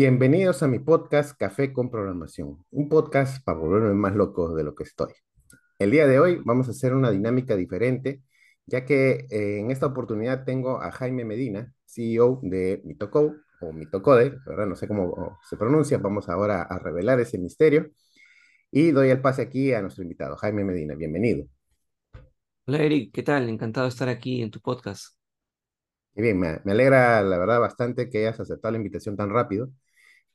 Bienvenidos a mi podcast Café con Programación, un podcast para volverme más loco de lo que estoy. El día de hoy vamos a hacer una dinámica diferente, ya que eh, en esta oportunidad tengo a Jaime Medina, CEO de Mitoco o Mitocode, ¿verdad? no sé cómo se pronuncia, vamos ahora a revelar ese misterio y doy el pase aquí a nuestro invitado, Jaime Medina, bienvenido. Hola Eric, ¿qué tal? Encantado de estar aquí en tu podcast. Bien, me alegra la verdad bastante que hayas aceptado la invitación tan rápido.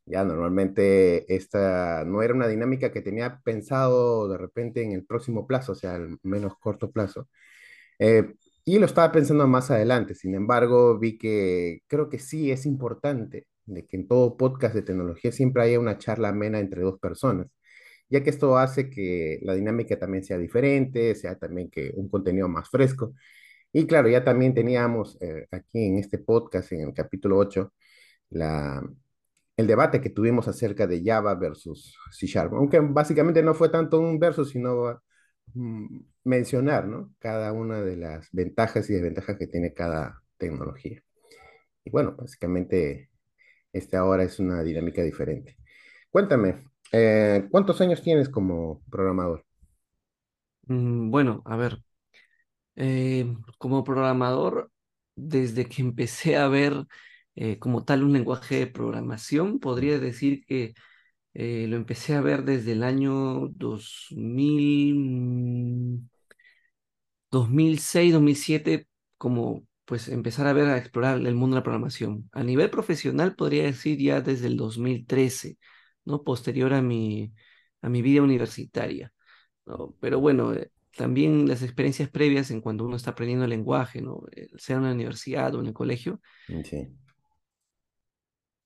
Ya normalmente esta no era una dinámica que tenía pensado de repente en el próximo plazo, o sea, al menos corto plazo. Eh, y lo estaba pensando más adelante. Sin embargo, vi que creo que sí es importante de que en todo podcast de tecnología siempre haya una charla amena entre dos personas, ya que esto hace que la dinámica también sea diferente, sea también que un contenido más fresco. Y claro, ya también teníamos eh, aquí en este podcast, en el capítulo 8, la, el debate que tuvimos acerca de Java versus C Sharp, aunque básicamente no fue tanto un versus, sino mm, mencionar ¿no? cada una de las ventajas y desventajas que tiene cada tecnología. Y bueno, básicamente esta ahora es una dinámica diferente. Cuéntame, eh, ¿cuántos años tienes como programador? Mm, bueno, a ver, eh, como programador, desde que empecé a ver eh, como tal un lenguaje de programación, podría decir que eh, lo empecé a ver desde el año 2000, 2006, 2007, como pues empezar a ver, a explorar el mundo de la programación. A nivel profesional podría decir ya desde el 2013, ¿no? Posterior a mi, a mi vida universitaria, ¿no? Pero bueno, eh, también las experiencias previas en cuando uno está aprendiendo el lenguaje, ¿no? Sea en la universidad o en el colegio. Sí.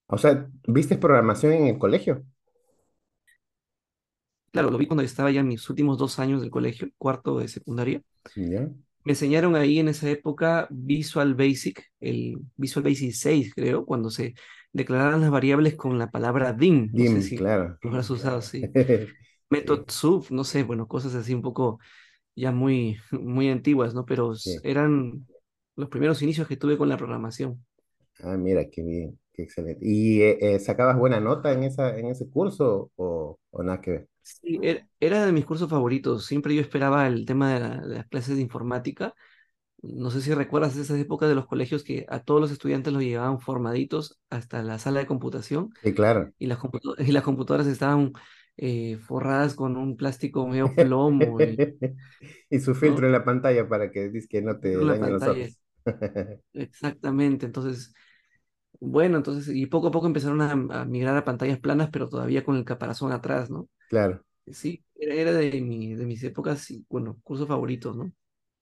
O sea, ¿viste programación en el colegio? Claro, lo vi cuando estaba ya en mis últimos dos años del colegio, cuarto de secundaria. ¿Ya? Me enseñaron ahí en esa época Visual Basic, el Visual Basic 6, creo, cuando se declararon las variables con la palabra dim. No sé Dim, si claro. lo habrás usado, sí. Method Sí, sub, no sé, bueno, cosas así un poco ya muy, muy antiguas, ¿no? Pero sí. eran los primeros inicios que tuve con la programación. Ah, mira, qué bien, qué excelente. ¿Y eh, eh, sacabas buena nota en esa, en ese curso o, o nada que ver? Sí, er- era de mis cursos favoritos. Siempre yo esperaba el tema de, la- de las clases de informática. No sé si recuerdas esas épocas de los colegios que a todos los estudiantes los llevaban formaditos hasta la sala de computación Sí, claro. y las, computa- y las computadoras estaban eh, forradas con un plástico medio plomo y, Y su filtro ¿no? en la pantalla para que que no te dañen los ojos. Exactamente. Entonces, bueno, entonces, y poco a poco empezaron a, a migrar a pantallas planas, pero todavía con el caparazón atrás, ¿no? Claro, Sí, era, era de mi, de mis épocas, y, bueno, cursos favoritos, ¿no?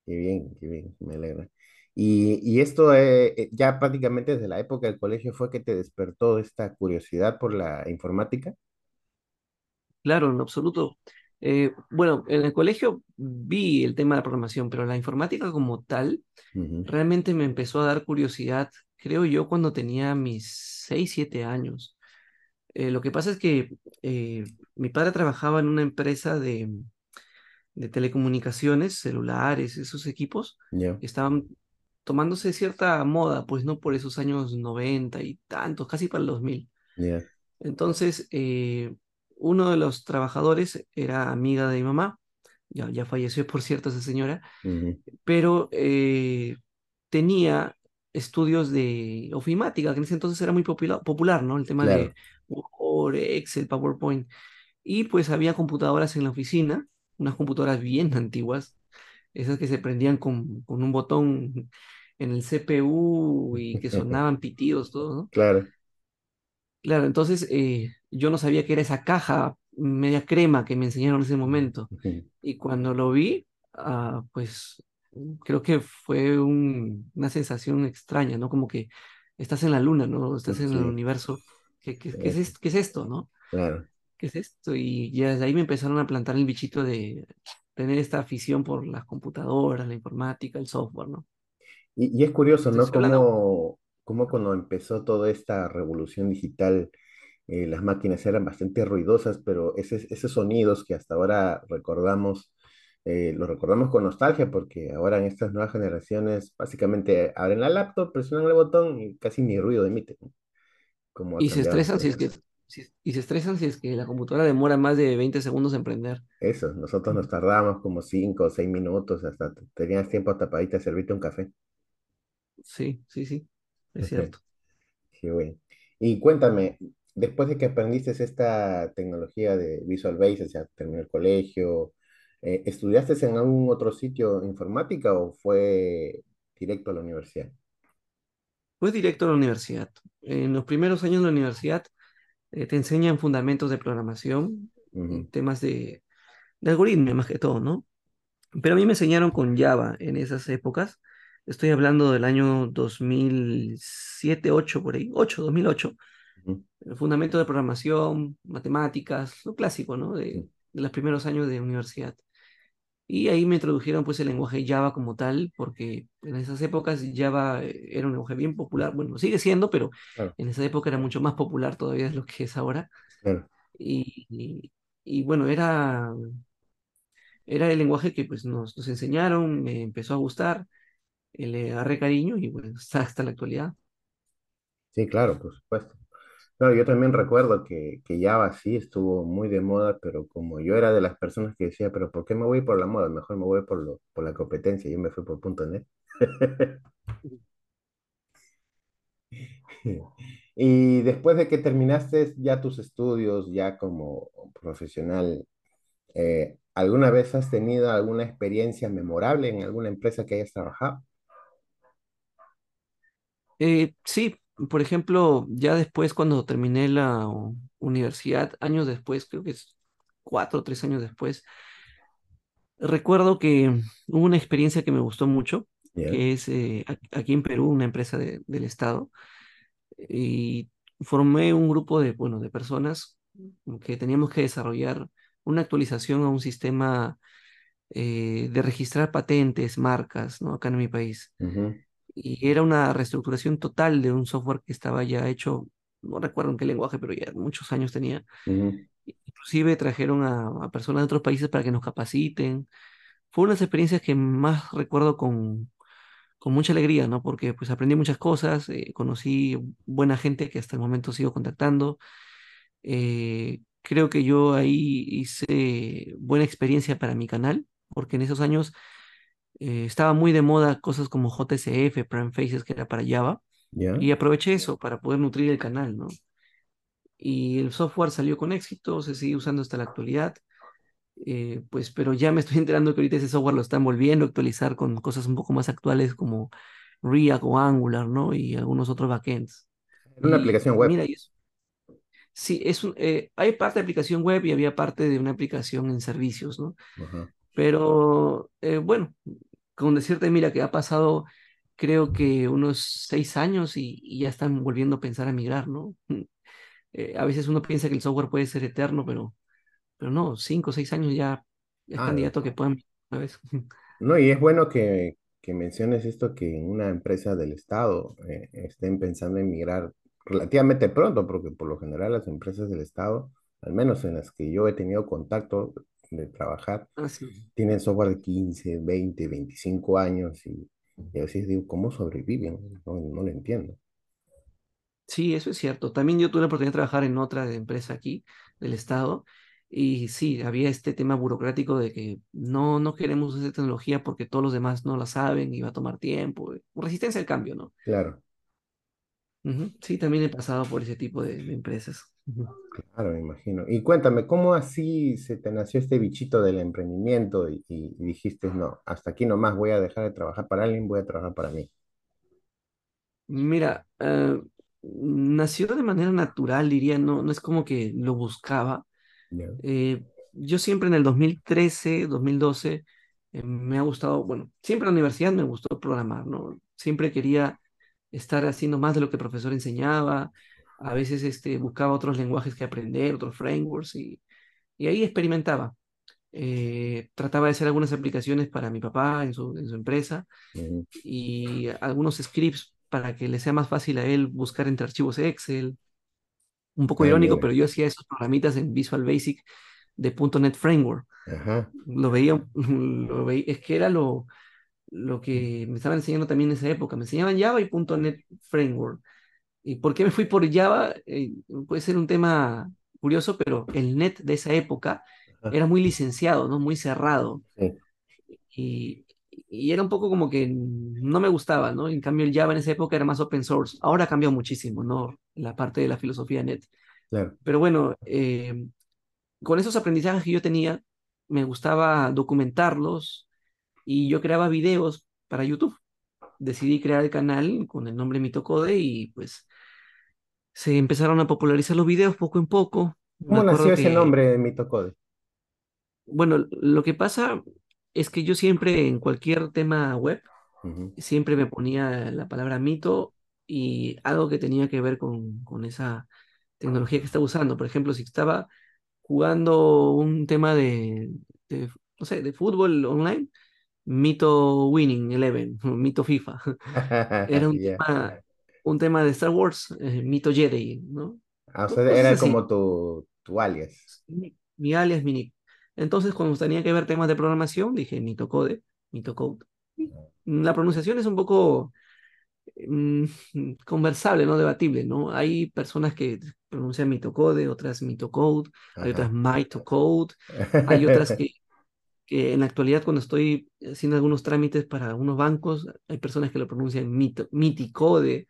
qué bien, qué bien, me alegra. Y, y esto eh, eh, ya prácticamente desde la época del colegio fue que te despertó esta curiosidad por la informática. Claro, en absoluto. Eh, bueno, en el colegio vi el tema de la programación, pero la informática como tal realmente me empezó a dar curiosidad, creo yo, cuando tenía mis 6 7 años. Eh, lo que pasa es que eh, mi padre trabajaba en una empresa de, de telecomunicaciones, celulares, esos equipos que estaban tomándose cierta moda, pues no por esos años 90 y tantos, casi para el 2000. ya, Entonces, eh, uno de los trabajadores era amiga de mi mamá, ya, ya falleció por cierto esa señora, ujú, pero eh, tenía estudios de ofimática, que en ese entonces era muy popula- popular, ¿no? El tema Claro. de Word, Excel, PowerPoint. Y pues había computadoras en la oficina, unas computadoras bien antiguas, esas que se prendían con, con un botón en el CPU y que sonaban pitidos, todo, ¿no? Claro. Claro, entonces eh, yo no sabía que era esa caja media crema que me enseñaron en ese momento. Y cuando lo vi, ah, pues creo que fue un- una sensación extraña, ¿no? Como que estás en la luna, ¿no? Estás en el Sí, universo. ¿Qué, qué, qué es, qué es esto, no? claro. ¿Qué es esto? Y ya desde ahí me empezaron a plantar el bichito de tener esta afición por las computadoras, la informática, el software, ¿no? Y, y es curioso, ¿no? Cómo, cómo cuando empezó toda esta revolución digital, eh, las máquinas eran bastante ruidosas, pero ese- esos sonidos que hasta ahora recordamos, eh, los recordamos con nostalgia, porque ahora en estas nuevas generaciones, básicamente abren la laptop, presionan el botón y casi ni ruido emiten. cómo ha Y se estresan si es que, si- y se estresan si es que la computadora demora más de 20 segundos en prender. Eso, nosotros nos tardábamos como cinco o seis minutos, hasta te- tenías tiempo hasta para irte a servirte un café. Sí, sí, sí, es cierto. Qué bueno. Y cuéntame, después de que aprendiste esta tecnología de Visual Basic, ya terminó el colegio, eh, ¿estudiaste en algún otro sitio informática o fue directo a la universidad? Fue directo a la universidad. En los primeros años de la universidad eh, te enseñan fundamentos de programación, temas de, de algoritmia más que todo, ¿no? Pero a mí me enseñaron con Java en esas épocas. Estoy hablando del año 2007, 8 por ahí, 8, 2008. ujú, El fundamento de programación, matemáticas, lo clásico, ¿no? De, de los primeros años de universidad. Y ahí me introdujeron pues el lenguaje Java como tal, porque en esas épocas Java eh, era un lenguaje bien popular, bueno, sigue siendo, pero Claro, en esa época era mucho más popular todavía de lo que es ahora. claro. Y, y, y bueno, era, era el lenguaje que pues nos, nos enseñaron, me empezó a gustar, eh, le agarré cariño y bueno, hasta, hasta la actualidad. Sí, claro, por supuesto. Claro, yo también recuerdo que, que Java sí estuvo muy de moda, pero como yo era de las personas que decía, pero ¿por qué me voy por la moda? Mejor me voy por, lo, por la competencia. Yo me fui por punto .NET. Y después de que terminaste ya tus estudios, ya como profesional, eh, ¿alguna vez has tenido alguna experiencia memorable en alguna empresa que hayas trabajado? Eh, sí, por ejemplo, ya después cuando terminé la universidad, años después, creo que es cuatro o tres años después, recuerdo que hubo una experiencia que me gustó mucho, ¿Ya? que es eh, aquí en Perú, una empresa de- del Estado, y formé un grupo de, bueno, de personas que teníamos que desarrollar una actualización a un sistema eh, de registrar patentes, marcas, ¿no? Acá en mi país. Ujú, y era una reestructuración total de un software que estaba ya hecho, no recuerdo en qué lenguaje, pero ya muchos años tenía. ujú. Inclusive trajeron a, a personas de otros países para que nos capaciten. Fue una de las experiencias que más recuerdo con, con mucha alegría, ¿no? Porque pues aprendí muchas cosas, eh, conocí buena gente que hasta el momento sigo contactando. Eh, creo que yo ahí hice buena experiencia para mi canal, porque en esos años eh, estaba muy de moda cosas como JSF, Prime Faces, que era para Java, ¿Ya? y aproveché eso para poder nutrir el canal, ¿no? Y el software salió con éxito, se sigue usando hasta la actualidad, eh, pues, pero ya me estoy enterando que ahorita ese software lo están volviendo a actualizar con cosas un poco más actuales como React o Angular, ¿no? Y algunos otros backends. Era una Y aplicación web. mira, y es- sí, es un, eh, hay parte de aplicación web y había parte de una aplicación en servicios, ¿no? Ajá. Pero eh, bueno, con decirte, mira, que ha pasado creo que unos seis años y, y ya están volviendo a pensar a migrar, ¿no? Eh, a veces uno piensa que el software puede ser eterno, pero, pero no, cinco o seis años ya, es Ah, candidato a que puedan una vez. no, y es bueno que, que menciones esto, que en una empresa del Estado eh, estén pensando en migrar relativamente pronto, porque por lo general las empresas del Estado, al menos en las que yo he tenido contacto de trabajar, Ah, sí. tienen software de 15, 20, 25 años y, y a veces digo, ¿cómo sobreviven? No, no lo entiendo. Sí, eso es cierto. También yo tuve la oportunidad de trabajar en otra empresa aquí del Estado y sí, había este tema burocrático de que no, no queremos esa tecnología porque todos los demás no la saben y va a tomar tiempo. Resistencia al cambio, ¿no? Claro, Ujú, Sí, también he pasado por ese tipo de, de empresas. Claro, me imagino. Y cuéntame, ¿cómo así se te nació este bichito del emprendimiento y, y dijiste, no, hasta aquí nomás voy a dejar de trabajar para alguien, voy a trabajar para mí? Mira, eh, nació de manera natural, diría, no, no es como que lo buscaba. Eh, yo siempre en el 2013, 2012, eh, me ha gustado, bueno, siempre en la universidad me gustó programar, ¿no? Siempre quería estar haciendo más de lo que el profesor enseñaba. A veces este, buscaba otros lenguajes que aprender, otros frameworks y, y ahí experimentaba. Eh, trataba de hacer algunas aplicaciones para mi papá en su, en su empresa y algunos scripts para que le sea más fácil a él buscar entre archivos Excel. Un poco irónico, pero yo hacía esos programitas en Visual Basic de .NET Framework. Ajá, Lo veía, lo veía, es que era lo, lo que me estaban enseñando también en esa época. Me enseñaban Java y .NET Framework. ¿Y por qué me fui por Java? Eh, puede ser un tema curioso, pero el net de esa época era muy licenciado, ¿no? Muy cerrado. Sí, Y, y era un poco como que no me gustaba, ¿no? En cambio, el Java en esa época era más open source. Ahora ha cambiado muchísimo, ¿no? La parte de la filosofía net. claro. Pero bueno, eh, con esos aprendizajes que yo tenía, me gustaba documentarlos y yo creaba videos para YouTube. Decidí crear el canal con el nombre Mitocode y pues se empezaron a popularizar los videos poco en poco. ¿Cómo nació ese que, nombre de Mitocode? bueno, lo que pasa es que yo siempre en cualquier tema web, siempre me ponía la palabra mito y algo que tenía que ver con, con esa tecnología que estaba usando. Por ejemplo, si estaba jugando un tema de, de, no sé, de fútbol online, Mito Winning Eleven, Mito FIFA. Era un tema, un tema de Star Wars, eh, Mito Jedi, ¿no? Ah, o sea, era como tu, tu alias. Mi, mi alias, mi nick. Entonces, cuando tenía que ver temas de programación, dije Mito Code, Mito Code. Y La pronunciación es un poco mm, conversable, no debatible, ¿no? Hay personas que pronuncian mitocode, otras mitocode, hay otras mitocode, hay otras que, que en la actualidad cuando estoy haciendo algunos trámites para algunos bancos, hay personas que lo pronuncian mito, miticode.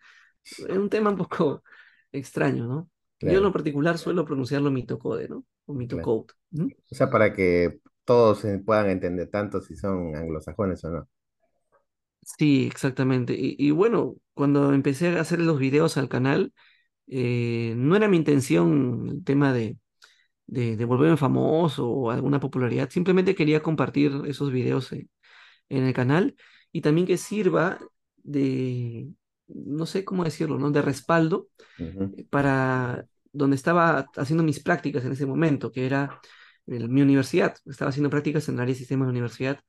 Es un tema un poco extraño, ¿no? Yo en lo particular suelo pronunciarlo mitocode, ¿no? O claro. mitocode. O sea, para que todos se puedan entender tanto si son anglosajones o no. Sí, exactamente. Y, y bueno, cuando empecé a hacer los videos al canal, eh, no era mi intención el tema de de, de volverme famoso o alguna popularidad. Simplemente quería compartir esos videos en, en el canal y también que sirva de, no sé cómo decirlo, ¿no? De respaldo eh, para donde estaba haciendo mis prácticas en ese momento, que era el- mi universidad. Estaba haciendo prácticas en el área de sistemas de universidad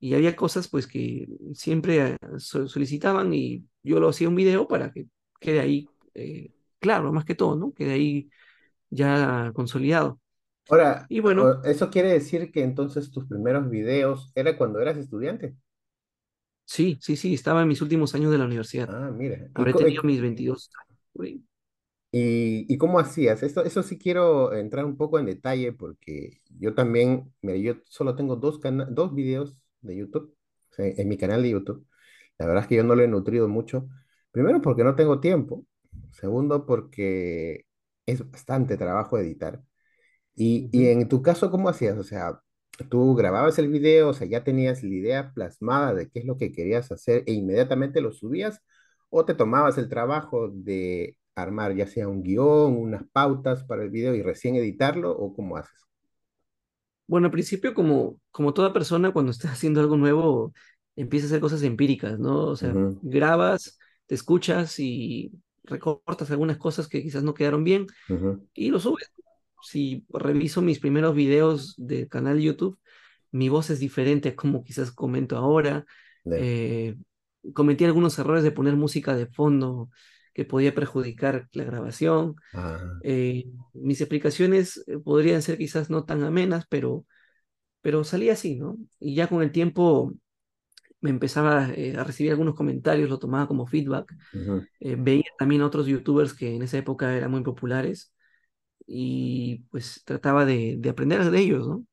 y había cosas pues que siempre eh, so- solicitaban y yo lo hacía un video para que quede ahí, eh, claro, más que todo, ¿no? Quede ahí ya consolidado. Ahora, Y bueno, eso quiere decir que entonces tus primeros videos era cuando eras estudiante. Sí, sí, sí, estaba en mis últimos años de la universidad. Ah, mira. ¿Y, Habré tenido mis 22 años. por ahí. y- y cómo hacías? Esto, eso sí quiero entrar un poco en detalle porque yo también, mira, yo solo tengo dos, cana- dos videos de YouTube, o sea, en mi canal de YouTube. La verdad es que yo no lo he nutrido mucho. Primero porque no tengo tiempo. Segundo porque es bastante trabajo editar. Y, y en tu caso, ¿cómo hacías? O sea, tú grababas el video, o sea, ya tenías la idea plasmada de qué es lo que querías hacer e inmediatamente lo subías, o te tomabas el trabajo de armar ya sea un guion, unas pautas para el video y recién editarlo, o cómo haces. Bueno, al principio, como, como toda persona, cuando estás haciendo algo nuevo, empieza a hacer cosas empíricas, ¿no? O sea, grabas, te escuchas y recortas algunas cosas que quizás no quedaron bien y lo subes. Si reviso mis primeros videos del canal YouTube, mi voz es diferente como quizás comento ahora. ya, Eh, cometí algunos errores de poner música de fondo que podía perjudicar la grabación. Eh, mis explicaciones eh, podrían ser quizás no tan amenas, pero, pero salía así, ¿no? Y ya con el tiempo me empezaba eh, a recibir algunos comentarios, lo tomaba como feedback. Eh, veía también otros youtubers que en esa época eran muy populares y pues trataba de, de aprender de ellos, ¿no?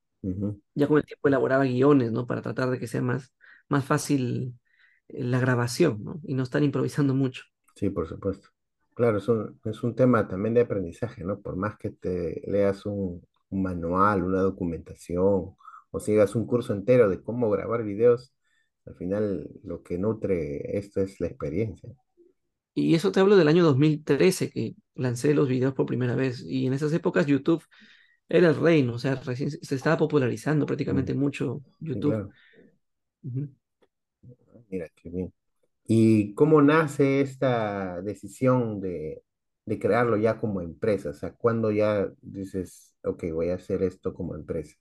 Ya con el tiempo elaboraba guiones, ¿no? Para tratar de que sea más, más fácil eh, la grabación, ¿no? Y no estar improvisando mucho. Sí, por supuesto. Claro, es un, es un tema también de aprendizaje, ¿no? Por más que te leas un, un manual, una documentación, o sigas un curso entero de cómo grabar videos, al final lo que nutre esto es la experiencia. Y eso te hablo del año 2013 que lancé los videos por primera vez. Y en esas épocas YouTube era el reino, o sea, recién se estaba popularizando Mm, prácticamente mucho sí, YouTube. claro. Ujú. Mira, qué bien. ¿Y cómo nace esta decisión de, de crearlo ya como empresa? O sea, ¿cuándo ya dices, ok, voy a hacer esto como empresa?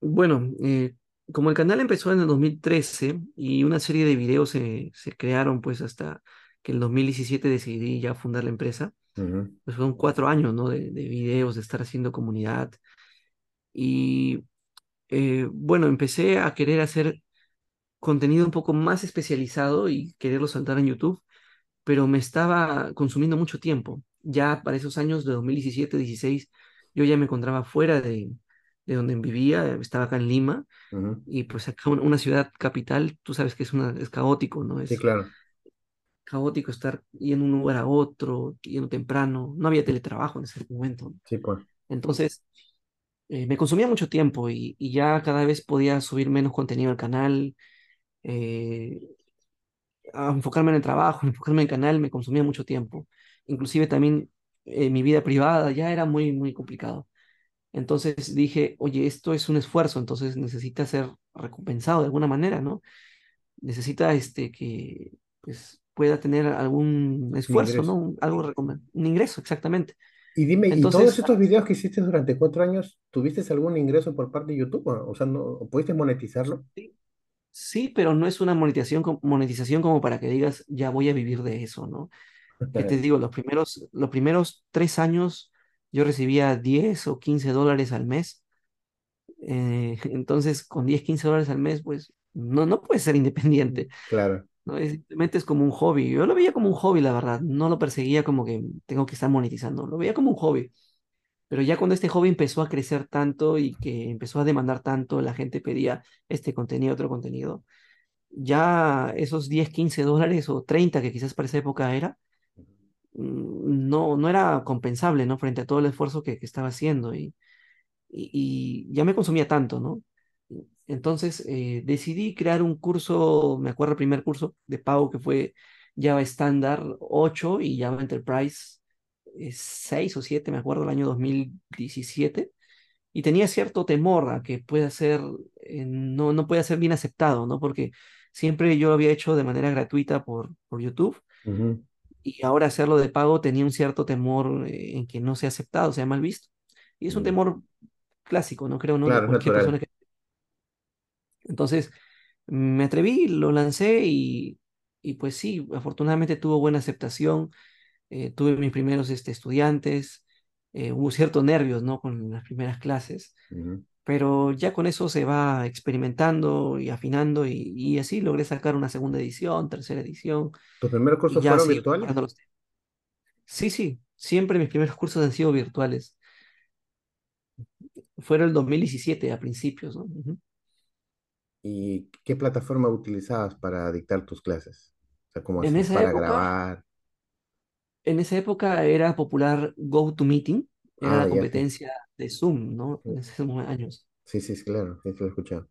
Bueno, eh, como el canal empezó en el 2013 y una serie de videos se, se crearon pues hasta que en el 2017 decidí ya fundar la empresa, Ujú, pues fueron cuatro años, ¿no? De, de videos, de estar haciendo comunidad. Y eh, bueno, empecé a querer hacer contenido un poco más especializado y quererlo saltar en YouTube. pero me estaba consumiendo mucho tiempo. Ya para esos años de 2017, 16, yo ya me encontraba fuera de, de donde vivía, estaba acá en Lima, y pues acá un- una ciudad capital, tú sabes que es, una, es caótico, ¿no? Sí, Es claro. caótico estar yendo de un lugar a otro, yendo temprano, no había teletrabajo en ese momento. ¿no? Sí, pues. Entonces, eh, me consumía mucho tiempo y, y ya cada vez podía subir menos contenido al canal, eh, a enfocarme en el trabajo, enfocarme en el canal, me consumía mucho tiempo. Inclusive también eh, mi vida privada ya era muy, muy complicado. Entonces dije, oye, esto es un esfuerzo, entonces necesita ser recompensado de alguna manera, ¿no? Necesita este, que pues, pueda tener algún Un esfuerzo, ¿no? Un- algo un ingreso, exactamente. Y dime, ¿y todos Entonces, estos videos que hiciste durante cuatro años, tuviste algún ingreso por parte de YouTube? O sea, ¿no pudiste monetizarlo? sí, sí, pero no es una monetización, monetización como para que digas, ya voy a vivir de eso, ¿no? Que te digo, los primeros, los primeros tres años yo recibía 10 o 15 dólares al mes. eh, entonces, con 10 15 dólares al mes, pues no, no puedes ser independiente, Claro. ¿no? Es, simplemente es como un hobby. Yo lo veía como un hobby, la verdad. No lo perseguía como que tengo que estar monetizando. Lo veía como un hobby. Pero ya cuando este hobby empezó a crecer tanto y que empezó a demandar tanto, la gente pedía este contenido, otro contenido, ya esos 10 15 dólares o 30 que quizás para esa época era, no, no era compensable, ¿no? Frente a todo el esfuerzo que, que estaba haciendo y, y, ya me consumía tanto, ¿no? Entonces eh, decidí crear un curso, me acuerdo el primer curso de pago que fue Java Standard 8 y Java Enterprise eh, 6 o 7, me acuerdo, el año 2017 y tenía cierto temor a que pueda ser, eh, no, no pueda ser bien aceptado, ¿no? Porque siempre yo lo había hecho de manera gratuita por, por YouTube. Y ahora hacerlo de pago tenía un cierto temor eh, en que no sea aceptado, sea mal visto. Y es un Mm. temor clásico, ¿no? Creo, ¿no? Claro, cualquier persona que... Entonces, me atreví, lo lancé y, y pues sí, afortunadamente tuvo buena aceptación. eh, tuve mis primeros este, estudiantes, eh, hubo ciertos nervios, ¿no? Con las primeras clases Ujú. Pero ya con eso se va experimentando y afinando y, y así logré sacar una segunda edición, tercera edición ¿Tus primeros cursos fueron virtuales? los. Sí, sí, siempre mis primeros cursos han sido virtuales. Fueron el 2017 a principios, ¿no? ¿Y qué plataforma utilizabas para dictar tus clases? O sea, ¿cómo En esa para época, grabar? en esa época era popular GoToMeeting, era Ah, la ya, competencia de Zoom, ¿no? En esos años. Sí, sí, sí, claro, sí lo he escuchado.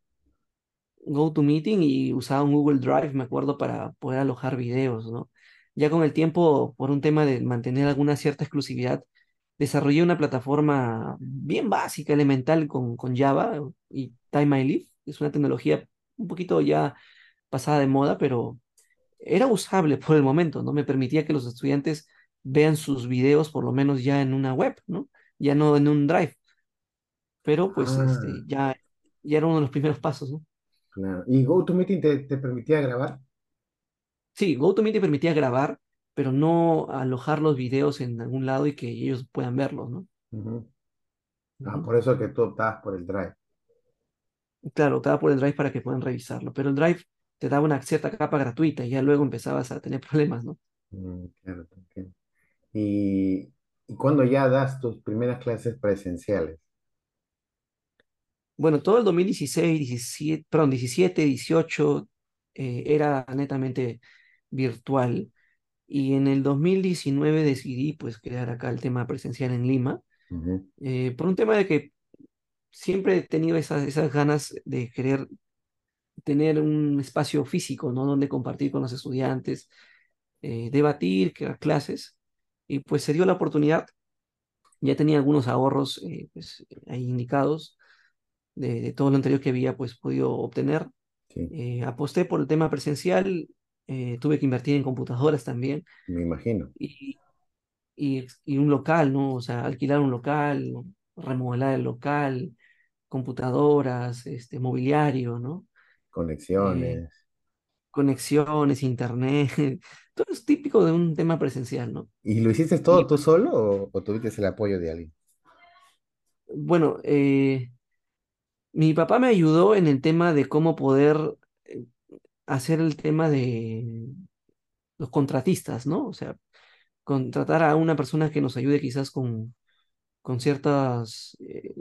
GoToMeeting y usaba un Google Drive, me acuerdo, para poder alojar videos, ¿no? Ya con el tiempo, por un tema de mantener alguna cierta exclusividad, desarrollé una plataforma bien básica, elemental con, con Java y Time I Live. Es una tecnología un poquito ya pasada de moda, pero era usable por el momento, ¿no? Me permitía que los estudiantes vean sus videos por lo menos ya en una web, ¿no? Ya no en un Drive, pero pues Ah, este, ya, ya era uno de los primeros pasos, ¿no? claro. ¿Y GoToMeeting te, te permitía grabar? Sí, GoToMeeting te permitía grabar, pero no alojar los videos en algún lado y que ellos puedan verlos, ¿no? Ah, por eso que tú optabas por el Drive. Claro, te daba por el Drive para que puedan revisarlo, pero el Drive te daba una cierta capa gratuita y ya luego empezabas a tener problemas, ¿no? Mm, claro, entiendo. ¿Y, y cuándo ya das tus primeras clases presenciales? Bueno, todo el 2016, 17, perdón, 17, 18 eh, era netamente virtual y en el 2019 decidí pues crear acá el tema presencial en Lima eh, por un tema de que siempre he tenido esas, esas ganas de querer tener un espacio físico, ¿no? Donde compartir con los estudiantes, eh, debatir, crear clases. Y pues se dio la oportunidad, ya tenía algunos ahorros eh, pues, ahí indicados de, de todo lo anterior que había pues podido obtener. Sí, Eh, aposté por el tema presencial, eh, tuve que invertir en computadoras también me imagino. y, y, y un local, ¿no? O sea, alquilar un local, remodelar el local, computadoras, este, mobiliario, ¿no? Eh, Conexiones. conexiones, internet, es típico de un tema presencial, ¿no? ¿Y lo hiciste todo Y tú solo o, o tuviste el apoyo de alguien? bueno, eh, mi papá me ayudó en el tema de cómo poder eh, hacer el tema de los contratistas, ¿no? O sea, contratar a una persona que nos ayude quizás con, con ciertos eh,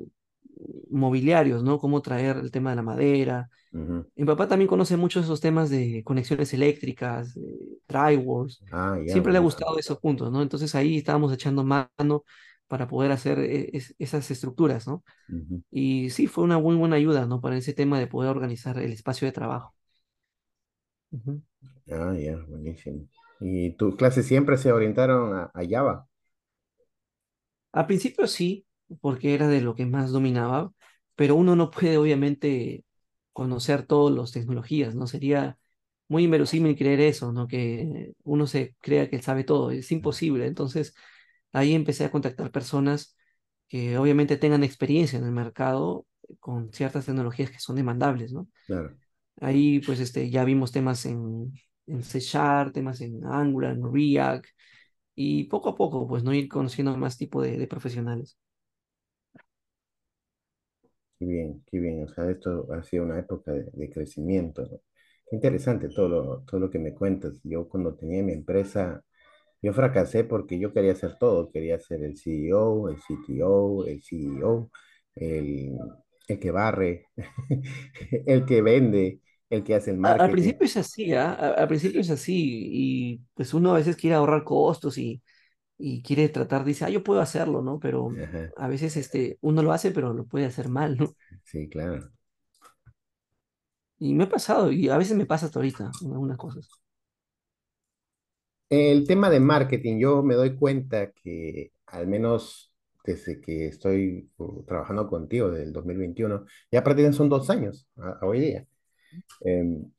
mobiliarios, ¿no? Cómo traer el tema de la madera. Ujú. Mi papá también conoce mucho esos temas de conexiones eléctricas, drywalls. Ah, Siempre le ha gustado esos puntos, ¿no? Entonces ahí estábamos echando mano para poder hacer e- es- esas estructuras, ¿no? Y sí, fue una muy buena ayuda, ¿no? Para ese tema de poder organizar el espacio de trabajo. Ah, ya, buenísimo. ¿Y tus clases siempre se orientaron a, a Java? Al principio sí, porque era de lo que más dominaba, pero uno no puede obviamente conocer todas las tecnologías, ¿no? Sería muy inverosímil creer eso, ¿no? Que uno se crea que sabe todo, es imposible. Entonces ahí empecé a contactar personas que obviamente tengan experiencia en el mercado con ciertas tecnologías que son demandables, ¿no? Claro. Ahí pues este, ya vimos temas en, en C Sharp, temas en Angular, en React, y poco a poco pues no ir conociendo más tipo de de profesionales. Qué bien, qué bien. O sea, esto ha sido una época de, de crecimiento, ¿no? Qué interesante todo lo, todo lo que me cuentas. Yo cuando tenía mi empresa, yo fracasé porque yo quería hacer todo. Quería ser el CEO, el CTO, el CEO, el, el que barre, el que vende, el que hace el A- Al marketing. principio es así, ¿ah? A- Al principio es así y pues uno a veces quiere ahorrar costos y, y quiere tratar, dice, ah, yo puedo hacerlo, ¿no? Pero Ajá, a veces este, uno lo hace, pero lo puede hacer mal, ¿no? sí, claro. Y me ha pasado y a veces me pasa hasta ahorita, en algunas cosas. El tema de marketing, yo me doy cuenta que al menos desde que estoy uh, trabajando contigo, del 2021, ya prácticamente son dos años a, a hoy día. Em,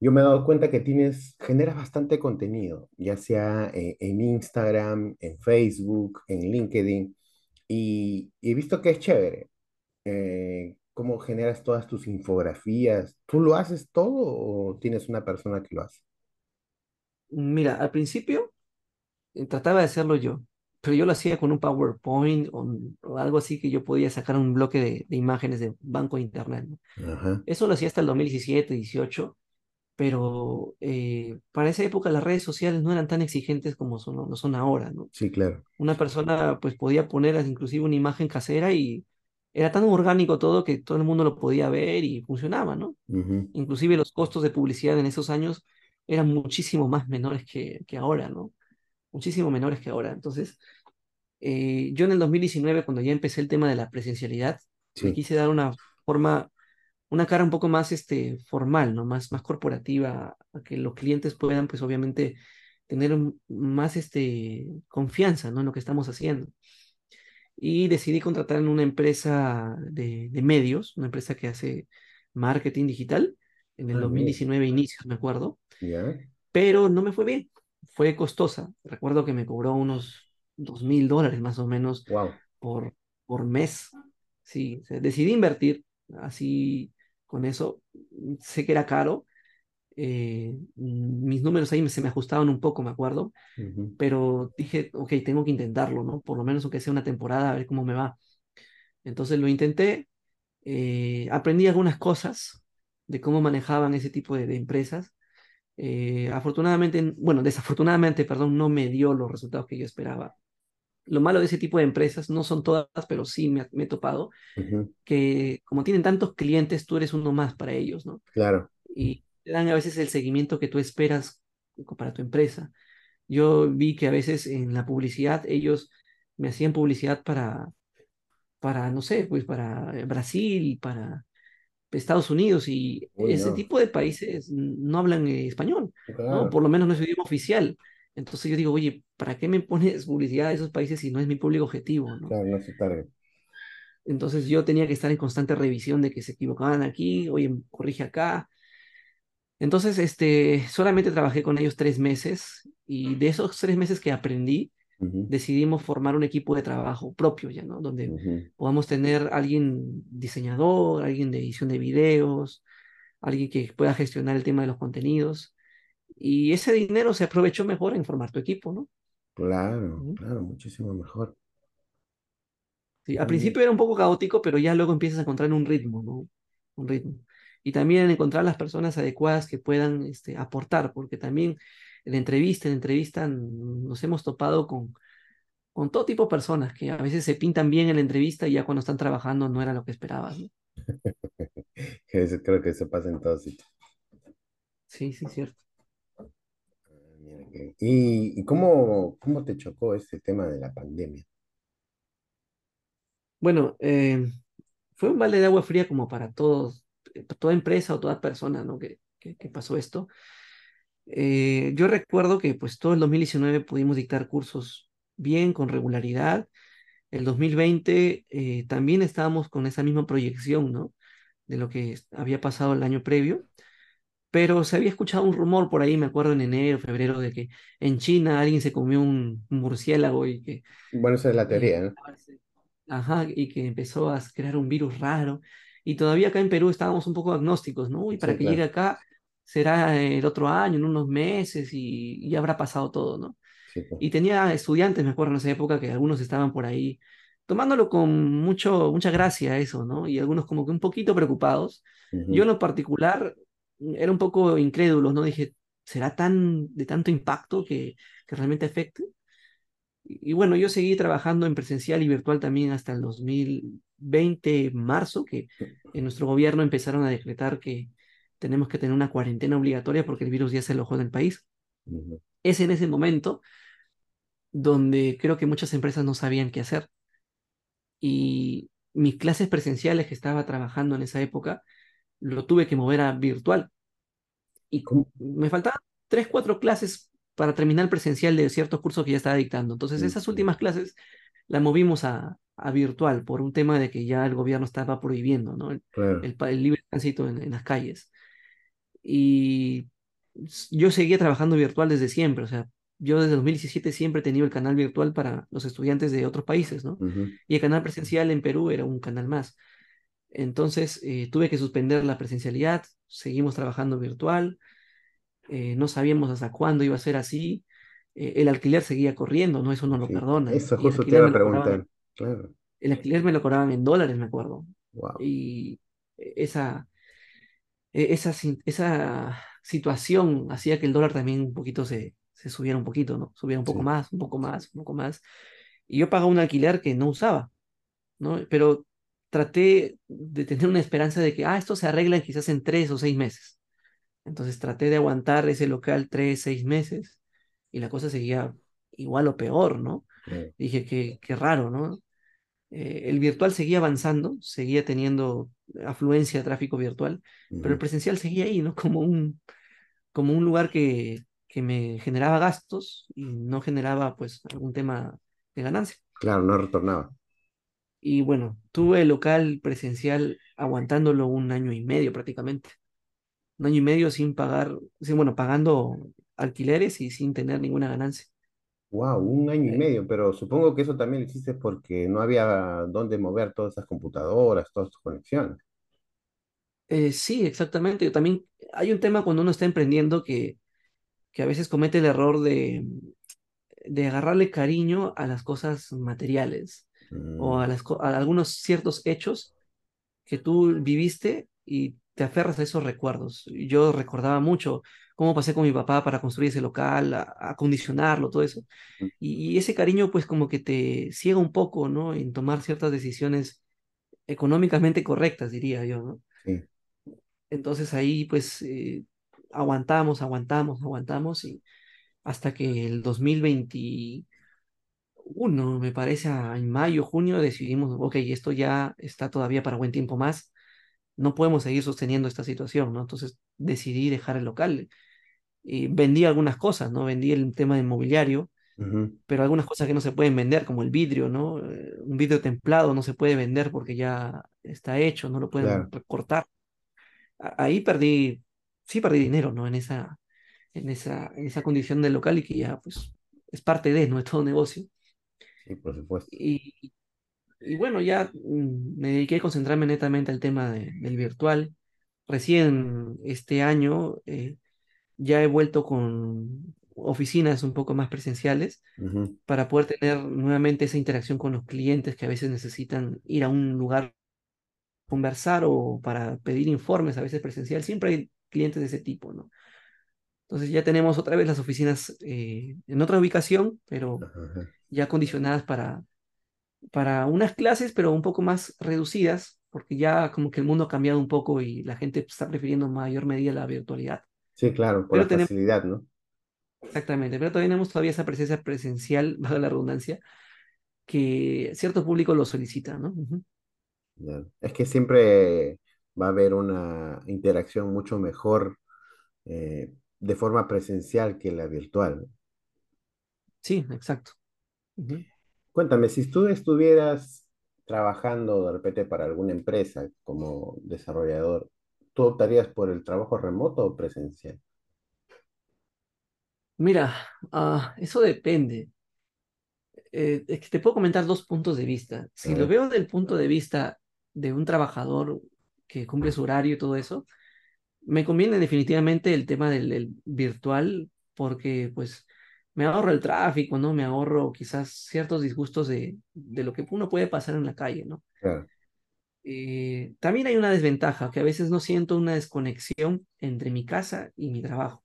yo me he dado cuenta que tienes, generas bastante contenido, ya sea eh, en Instagram, en Facebook, en LinkedIn, y, y he visto que es chévere. eh, cómo generas todas tus infografías. ¿Tú lo haces todo o tienes una persona que lo hace? Mira, al principio eh, trataba de hacerlo yo, pero yo lo hacía con un PowerPoint o, algo así que yo podía sacar un bloque de, de imágenes de banco de internet, Eso lo hacía hasta el 2017, 18 pero eh, para esa época las redes sociales no eran tan exigentes como son, lo son ahora, ¿no? sí, claro. Una persona pues podía poner inclusive una imagen casera y era tan orgánico todo que todo el mundo lo podía ver y funcionaba, ¿no? Inclusive los costos de publicidad en esos años eran muchísimo más menores que, que ahora, ¿no? Muchísimo menores que ahora. Entonces, eh, yo en el 2019, cuando ya empecé el tema de la presencialidad, Sí. quise dar una forma una cara un poco más este, formal, ¿no? Más, más corporativa, a que los clientes puedan, pues obviamente, tener más este, confianza, ¿no? En lo que estamos haciendo. Y decidí contratar en una empresa de, de medios, una empresa que hace marketing digital, en el Ah, bien. 2019 inicios, me acuerdo, pero no me fue bien, fue costosa. Recuerdo que me cobró unos dos mil dólares más o menos Wow. por, por mes. Sí, o sea, decidí invertir así con eso. Sé que era caro. eh, mis números ahí se me ajustaban un poco, me acuerdo, pero dije, ok, tengo que intentarlo, ¿no? Por lo menos aunque sea una temporada, a ver cómo me va. Entonces lo intenté, eh, aprendí algunas cosas de cómo manejaban ese tipo de, de empresas. Eh, afortunadamente, bueno, desafortunadamente, perdón, no me dio los resultados que yo esperaba. Lo malo de ese tipo de empresas, no son todas, pero sí me, me he topado, Ujú, que como tienen tantos clientes, tú eres uno más para ellos, ¿no? Claro. Y te dan a veces el seguimiento que tú esperas para tu empresa. Yo vi que a veces en la publicidad ellos me hacían publicidad para, para no sé, pues para Brasil, para Estados Unidos y Uy, ese no. tipo de países no hablan español, ¿no? Claro, Por lo menos no es idioma oficial. Entonces yo digo, oye, ¿para qué me pones publicidad de esos países si no es mi público objetivo, ¿no? claro, no se tarde. Entonces yo tenía que estar en constante revisión de que se equivocaban aquí, oye, corrige acá. Entonces, este, solamente trabajé con ellos tres meses y de esos tres meses que aprendí, decidimos formar un equipo de trabajo propio ya, ¿no? Donde ujú, podamos tener alguien diseñador, alguien de edición de videos, alguien que pueda gestionar el tema de los contenidos. Y ese dinero se aprovechó mejor en formar tu equipo, ¿no? Claro, claro, muchísimo mejor. Sí, al principio era un poco caótico, pero ya luego empiezas a encontrar un ritmo, ¿no? Un ritmo. Y también encontrar las personas adecuadas que puedan este, aportar, porque también en entrevista, en entrevista nos hemos topado con, con todo tipo de personas que a veces se pintan bien en la entrevista y ya cuando están trabajando no era lo que esperabas, ¿no? Creo que eso pasa en todos sitios. Sí, sí, cierto. ¿Y, cómo, cómo te chocó este tema de la pandemia? Bueno, eh, fue un balde de agua fría como para todos, eh, toda empresa o toda persona, ¿no? Que, que, que pasó esto. Eh, yo recuerdo que pues todo el 2019 pudimos dictar cursos bien, con regularidad. El 2020 eh, también estábamos con esa misma proyección, ¿no? De lo que había pasado el año previo. Pero se había escuchado un rumor por ahí, me acuerdo en enero, febrero, de que en China alguien se comió un, murciélago y que... Bueno, esa es la eh, teoría, ¿no? Ajá, y que empezó a crear un virus raro. Y todavía acá en Perú estábamos un poco agnósticos, ¿no? Y para Sí, que llegue acá será el otro año, en unos meses, y, y habrá pasado todo, ¿no? Sí. Y tenía estudiantes, me acuerdo en esa época, que algunos estaban por ahí tomándolo con mucho, mucha gracia eso, ¿no? Y algunos como que un poquito preocupados. Yo en lo particular era un poco incrédulo, ¿no? Dije, ¿será tan de tanto impacto que, que realmente afecte? Y, y bueno, yo seguí trabajando en presencial y virtual también hasta el 2020, marzo, que en nuestro gobierno empezaron a decretar que tenemos que tener una cuarentena obligatoria porque el virus ya se alojó en el país. Es en ese momento donde creo que muchas empresas no sabían qué hacer. Y mis clases presenciales que estaba trabajando en esa época, lo tuve que mover a virtual. Y me faltaban tres, cuatro clases para terminar presencial de ciertos cursos que ya estaba dictando. Entonces, esas últimas clases las movimos a, a virtual por un tema de que ya el gobierno estaba prohibiendo, ¿no? El, Claro. el, libre tránsito en, en las calles. Y yo seguía trabajando virtual desde siempre, o sea, yo desde 2017 siempre he tenido el canal virtual para los estudiantes de otros países, ¿no? Y el canal presencial en Perú era un canal más. Entonces eh, tuve que suspender la presencialidad, seguimos trabajando virtual, eh, no sabíamos hasta cuándo iba a ser así, eh, el alquiler seguía corriendo, ¿no? Eso no lo Sí, perdonan, eso justo te alquiler iba a preguntar. Claro. el alquiler me lo cobraban en dólares, me acuerdo. Wow. Y esa, e- esa, esa situación hacía que el dólar también un poquito se, se subiera un poquito, ¿no? Subiera un poco Sí. más, un poco más, un poco más. Y yo pagaba un alquiler que no usaba, ¿no? Pero traté de tener una esperanza de que, ah, esto se arregla quizás en tres o seis meses. Entonces traté de aguantar ese local tres, seis meses y la cosa seguía igual o peor, ¿no? Dije, qué, qué raro, ¿no? Eh, el virtual seguía avanzando, seguía teniendo afluencia de tráfico virtual, pero el presencial seguía ahí, ¿no? Como un, como un lugar que, que me generaba gastos y no generaba, pues, algún tema de ganancia. Claro, no retornaba. Y bueno, tuve el local presencial aguantándolo un año y medio prácticamente. Un año y medio sin pagar, sí, bueno, pagando alquileres y sin tener ninguna ganancia. Wow, un año y Eh, medio, pero supongo que eso también lo hiciste porque no había dónde mover todas esas computadoras, todas tus conexiones. eh, sí, exactamente. También hay un tema cuando uno está emprendiendo que, que a veces comete el error de, de agarrarle cariño a las cosas materiales o a, las, a algunos ciertos hechos que tú viviste y te aferras a esos recuerdos. Yo recordaba mucho cómo pasé con mi papá para construir ese local, acondicionarlo, todo eso. Y, y ese cariño pues como que te ciega un poco, ¿no? En tomar ciertas decisiones económicamente correctas, diría yo, ¿no? sí, Entonces ahí pues eh, aguantamos, aguantamos, aguantamos y hasta que el 2021, me parece, en mayo, junio, decidimos, ok, esto ya está todavía para buen tiempo más, no podemos seguir sosteniendo esta situación, ¿no? Entonces decidí dejar el local y vendí algunas cosas, ¿no? Vendí el tema de mobiliario, ujú, pero algunas cosas que no se pueden vender, como el vidrio, ¿no? Eh, Un vidrio templado no se puede vender porque ya está hecho, no lo pueden claro, recortar. A- Ahí perdí, sí perdí dinero, ¿no? En esa, en esa, en esa condición del local y que ya, pues, es parte de, ¿no? De todo negocio. Sí, por supuesto. Y, y bueno, ya mm, me dediqué a concentrarme netamente al tema de- del virtual. Recién este año eh, ya he vuelto con oficinas un poco más presenciales para poder tener nuevamente esa interacción con los clientes que a veces necesitan ir a un lugar conversar o para pedir informes, a veces presencial. Siempre hay clientes de ese tipo, ¿no? Entonces ya tenemos otra vez las oficinas eh, en otra ubicación, pero ya acondicionadas para, para unas clases, pero un poco más reducidas, porque ya como que el mundo ha cambiado un poco y la gente está prefiriendo en mayor medida la virtualidad. Sí, claro, por la Pero tenemos, facilidad, ¿no? exactamente, pero todavía tenemos todavía esa presencia presencial, bajo la redundancia, que cierto público lo solicita, ¿no? Ya. Es que siempre va a haber una interacción mucho mejor eh, de forma presencial que la virtual. Sí, exacto. Cuéntame, si tú estuvieras trabajando de repente para alguna empresa como desarrollador, ¿tú optarías por el trabajo remoto o presencial? Mira, ah, eso depende. Eh, es que te puedo comentar dos puntos de vista. Si lo veo del punto de vista de un trabajador que cumple su horario y todo eso, me conviene definitivamente el tema del, del virtual porque pues me ahorro el tráfico, ¿no? Me ahorro quizás ciertos disgustos de, de lo que uno puede pasar en la calle, ¿no? claro. Eh, también hay una desventaja, que a veces no siento una desconexión entre mi casa y mi trabajo.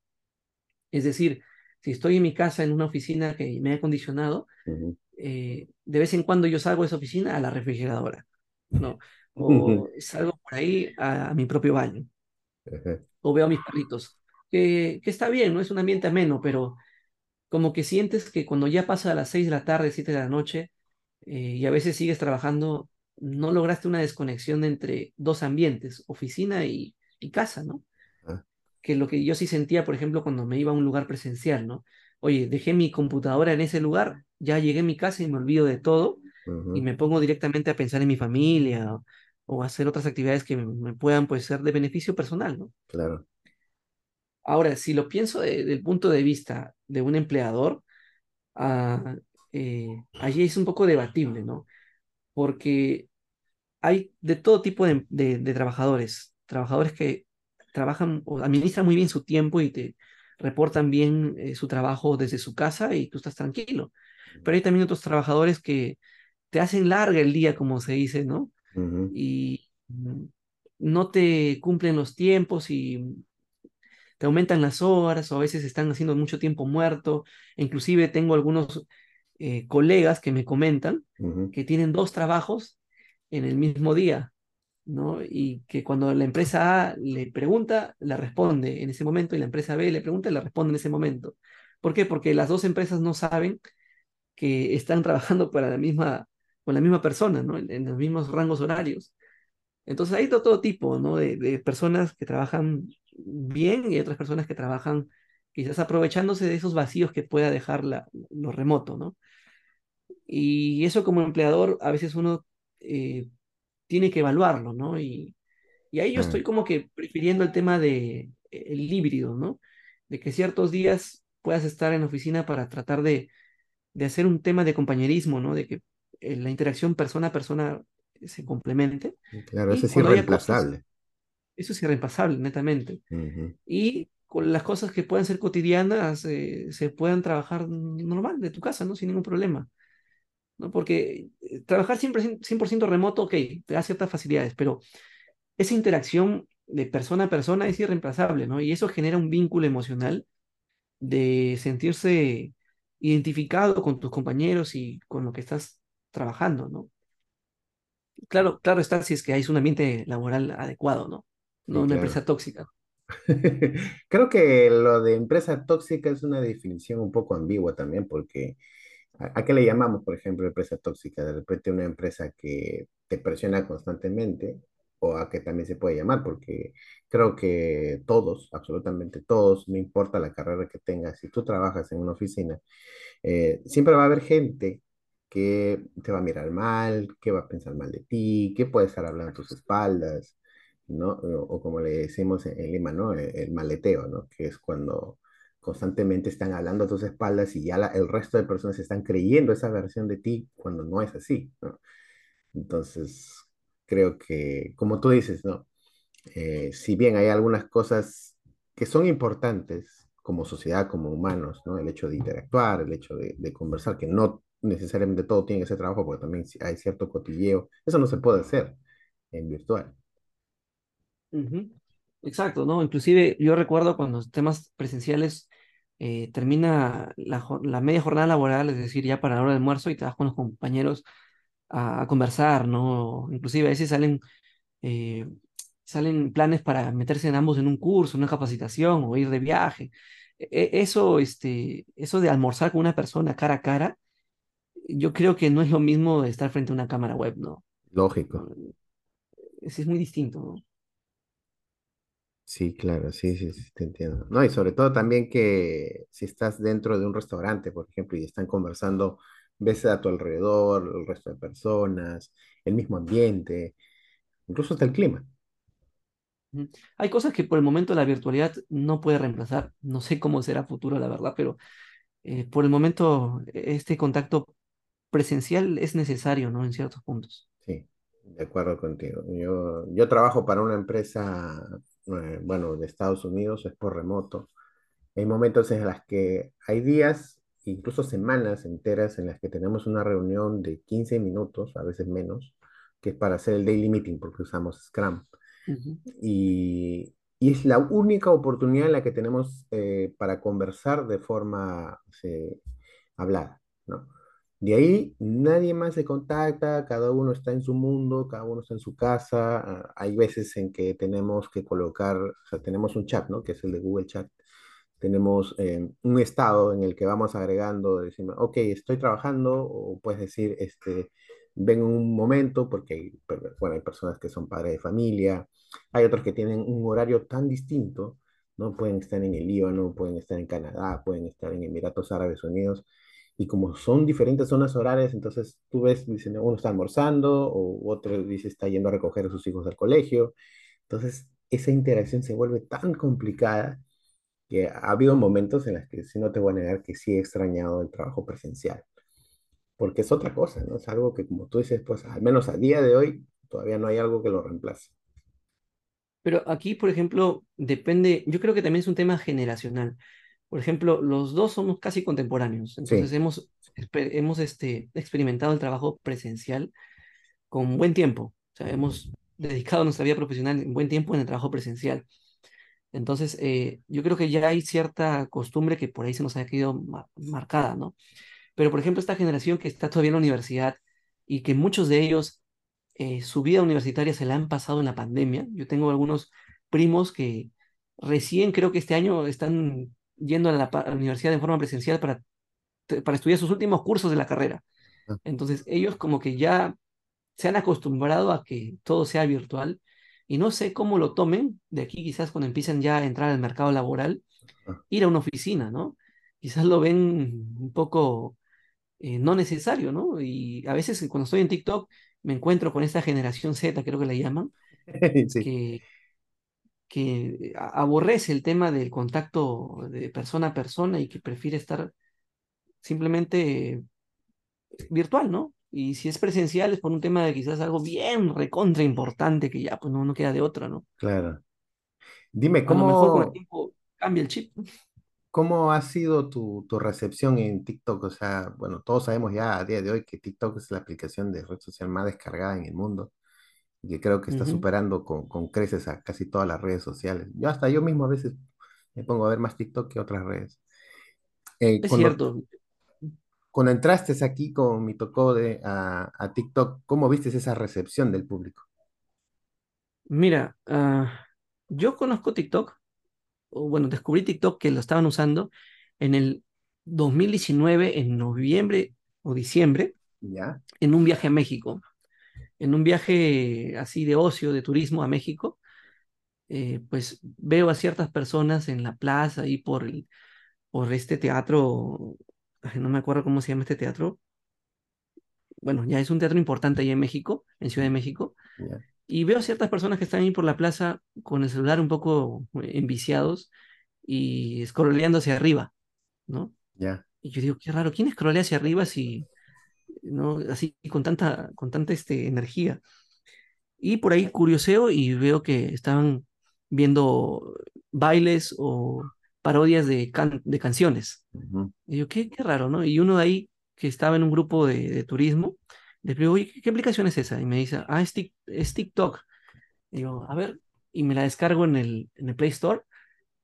Es decir, si estoy en mi casa en una oficina que me he acondicionado, eh, de vez en cuando yo salgo de esa oficina a la refrigeradora, ¿no? O salgo por ahí a, a mi propio baño, Ajá, o veo a mis perritos, que, que está bien, ¿no? Es un ambiente ameno, pero como que sientes que cuando ya pasa a las 6 de la tarde, 7 de la noche, eh, y a veces sigues trabajando, no lograste una desconexión entre dos ambientes, oficina y, y casa, ¿no? ajá, que lo que yo sí sentía, por ejemplo, cuando me iba a un lugar presencial, ¿no? Oye, dejé mi computadora en ese lugar, ya llegué a mi casa y me olvido de todo y me pongo directamente a pensar en mi familia o, o hacer otras actividades que me, puedan pues ser de beneficio personal, ¿no? claro. Ahora, si lo pienso de- del punto de vista de un empleador, ah, eh, allí es un poco debatible, ¿no? Porque hay de todo tipo de, de- de trabajadores, trabajadores que trabajan o administran muy bien su tiempo y te reportan bien eh, su trabajo desde su casa y tú estás tranquilo. Pero hay también otros trabajadores que te hacen larga el día, como se dice, ¿no? Y mm, no te cumplen los tiempos y te aumentan las horas o a veces están haciendo mucho tiempo muerto. Inclusive tengo algunos eh, colegas que me comentan que tienen dos trabajos en el mismo día ¿no? Y que cuando la empresa A le pregunta, la responde en ese momento, y la empresa B le pregunta, la responde en ese momento. ¿Por qué? Porque las dos empresas no saben que están trabajando para la misma, con la misma persona, ¿no? En, en los mismos rangos horarios. Entonces hay todo tipo, ¿no? De, de personas que trabajan bien y otras personas que trabajan quizás aprovechándose de esos vacíos que pueda dejar la, lo remoto, ¿no? Y eso como empleador, a veces uno eh, tiene que evaluarlo, ¿no? Y, y ahí yo ah, estoy como que prefiriendo el tema de eh, el híbrido, ¿no? De que ciertos días puedas estar en la oficina para tratar de, de hacer un tema de compañerismo, ¿no? De que la interacción persona a persona se complemente. claro, ese Y es cosas, irreemplazable. eso es irreemplazable, netamente. Y con las cosas que puedan ser cotidianas, eh, se puedan trabajar normal de tu casa, ¿no? Sin ningún problema. ¿no? Porque eh, trabajar 100%, 100% remoto, ok, te da ciertas facilidades, pero esa interacción de persona a persona es irreemplazable, ¿no? Y eso genera un vínculo emocional de sentirse identificado con tus compañeros y con lo que estás trabajando, ¿no? Claro, claro está si es que hay un ambiente laboral adecuado, ¿no? No Sí, una claro. empresa tóxica. Creo que lo de empresa tóxica es una definición un poco ambigua también, porque ¿a, a qué le llamamos, por ejemplo, empresa tóxica? De repente una empresa que te presiona constantemente, o a qué también se puede llamar, porque creo que todos, absolutamente todos, no importa la carrera que tengas, si tú trabajas en una oficina, eh, siempre va a haber gente que te va a mirar mal, que va a pensar mal de ti, que puede estar hablando a tus espaldas, ¿no? O, o como le decimos en, en Lima, ¿no? El, el maleteo, ¿no? Que es cuando constantemente están hablando a tus espaldas y ya la- el resto de personas están creyendo esa versión de ti cuando no es así, ¿no? Entonces, creo que, como tú dices, ¿no? eh, si bien hay algunas cosas que son importantes como sociedad, como humanos, ¿no? El hecho de interactuar, el hecho de, de conversar, que no necesariamente todo tiene que ser trabajo, porque también hay cierto cotilleo, eso no se puede hacer en virtual. Exacto, ¿no? Inclusive yo recuerdo cuando los temas presenciales eh, termina la, media jornada laboral, es decir, ya para la hora de almuerzo y te vas con los compañeros a, a conversar, ¿no? Inclusive a veces salen, eh, salen planes para meterse en ambos en un curso, una capacitación o ir de viaje. E- e- eso, este, eso de almorzar con una persona cara a cara, yo creo que no es lo mismo estar frente a una cámara web, ¿no? Lógico. Es, es muy distinto, ¿no? Sí, claro, sí, sí, sí, te entiendo. No, y sobre todo también que si estás dentro de un restaurante, por ejemplo, y están conversando, ves a tu alrededor, el resto de personas, el mismo ambiente, incluso hasta el clima. Hay cosas que por el momento la virtualidad no puede reemplazar. No sé cómo será futuro, la verdad, pero eh, por el momento eh, este contacto presencial es necesario, ¿no? En ciertos puntos. Sí, de acuerdo contigo. Yo, yo trabajo para una empresa, eh, bueno, de Estados Unidos, es por remoto. Hay momentos en los que hay días, incluso semanas enteras, en las que tenemos una reunión de 15 minutos, a veces menos, que es para hacer el daily meeting, porque usamos Scrum. Ujú. Y, y es la única oportunidad en la que tenemos eh, para conversar de forma eh, hablada, ¿no? De ahí nadie más se contacta, cada uno está en su mundo, cada uno está en su casa. ah, Hay veces en que tenemos que colocar, o sea, tenemos un chat, ¿no? Que es el de Google Chat tenemos eh, un estado en el que vamos agregando, decimos, ok, estoy trabajando, o puedes decir, este, ven un momento, porque hay, bueno, hay personas que son padres de familia, hay otros que tienen un horario tan distinto, ¿no? Pueden estar en el Líbano, pueden estar en Canadá, pueden estar en Emiratos Árabes Unidos, y como son diferentes zonas horarias, entonces tú ves, dicen, uno está almorzando, o otro dice está yendo a recoger a sus hijos al colegio, entonces esa interacción se vuelve tan complicada que ha habido momentos en los que sí no te voy a negar que sí he extrañado el trabajo presencial, porque es otra cosa, ¿no? Es algo que, como tú dices, pues al menos a día de hoy todavía no hay algo que lo reemplace. Pero aquí, por ejemplo, depende, yo creo que también es un tema generacional. Por ejemplo, los dos somos casi contemporáneos, entonces Sí, hemos, hemos este, experimentado el trabajo presencial con buen tiempo. O sea, hemos dedicado nuestra vida profesional en buen tiempo en el trabajo presencial. Entonces, eh, yo creo que ya hay cierta costumbre que por ahí se nos ha quedado ma- marcada, ¿no? Pero, por ejemplo, esta generación que está todavía en la universidad y que muchos de ellos eh, su vida universitaria se la han pasado en la pandemia. Yo tengo algunos primos que recién creo que este año están yendo a la, pa- a la universidad de forma presencial para, para estudiar sus últimos cursos de la carrera. ah, Entonces, ellos como que ya se han acostumbrado a que todo sea virtual y no sé cómo lo tomen de aquí, quizás cuando empiecen ya a entrar al mercado laboral, ah, ir a una oficina, ¿no? Quizás lo ven un poco eh, no necesario, ¿no? Y a veces cuando estoy en TikTok me encuentro con esta generación Z, creo que la llaman, sí, que, que aborrece el tema del contacto de persona a persona y que prefiere estar simplemente virtual, ¿no? Y si es presencial es por un tema de quizás algo bien recontra importante que ya pues no, no queda de otra, ¿no? claro. Dime, A lo mejor con el ¿cómo, tiempo cambia el chip. cómo ha sido tu, tu recepción en TikTok? O sea, bueno, todos sabemos ya a día de hoy que TikTok es la aplicación de red social más descargada en el mundo y que creo que está superando con, con creces a casi todas las redes sociales. Yo hasta yo mismo a veces me pongo a ver más TikTok que otras redes. Eh, Es cuando, cierto. cuando entraste aquí con mi tocó de, a, a TikTok, ¿cómo viste esa recepción del público? Mira, ah, yo conozco TikTok o bueno, descubrí TikTok que lo estaban usando en el 2019, en noviembre o diciembre, ¿Ya? en un viaje a México, en un viaje así de ocio, de turismo a México, eh, pues veo a ciertas personas en la plaza y por, el- por este teatro, no me acuerdo cómo se llama este teatro, bueno, ya es un teatro importante ahí en México, en Ciudad de México, y veo a ciertas personas que están ahí por la plaza con el celular un poco enviciados y scrolleando hacia arriba, ¿no? ¿Ya? Y yo digo, qué raro, ¿quién escrolea hacia arriba si, no, así con tanta, con tanta este, energía? Y por ahí curioseo y veo que estaban viendo bailes o parodias de, can- de canciones. Ujú. Y yo, qué, qué raro, ¿no? Y uno de ahí, que estaba en un grupo de, de turismo, le digo, oye, ¿qué, qué aplicación es esa? Y me dice, ah, es, es TikTok. Y yo, a ver. y me la descargo en el, en el Play Store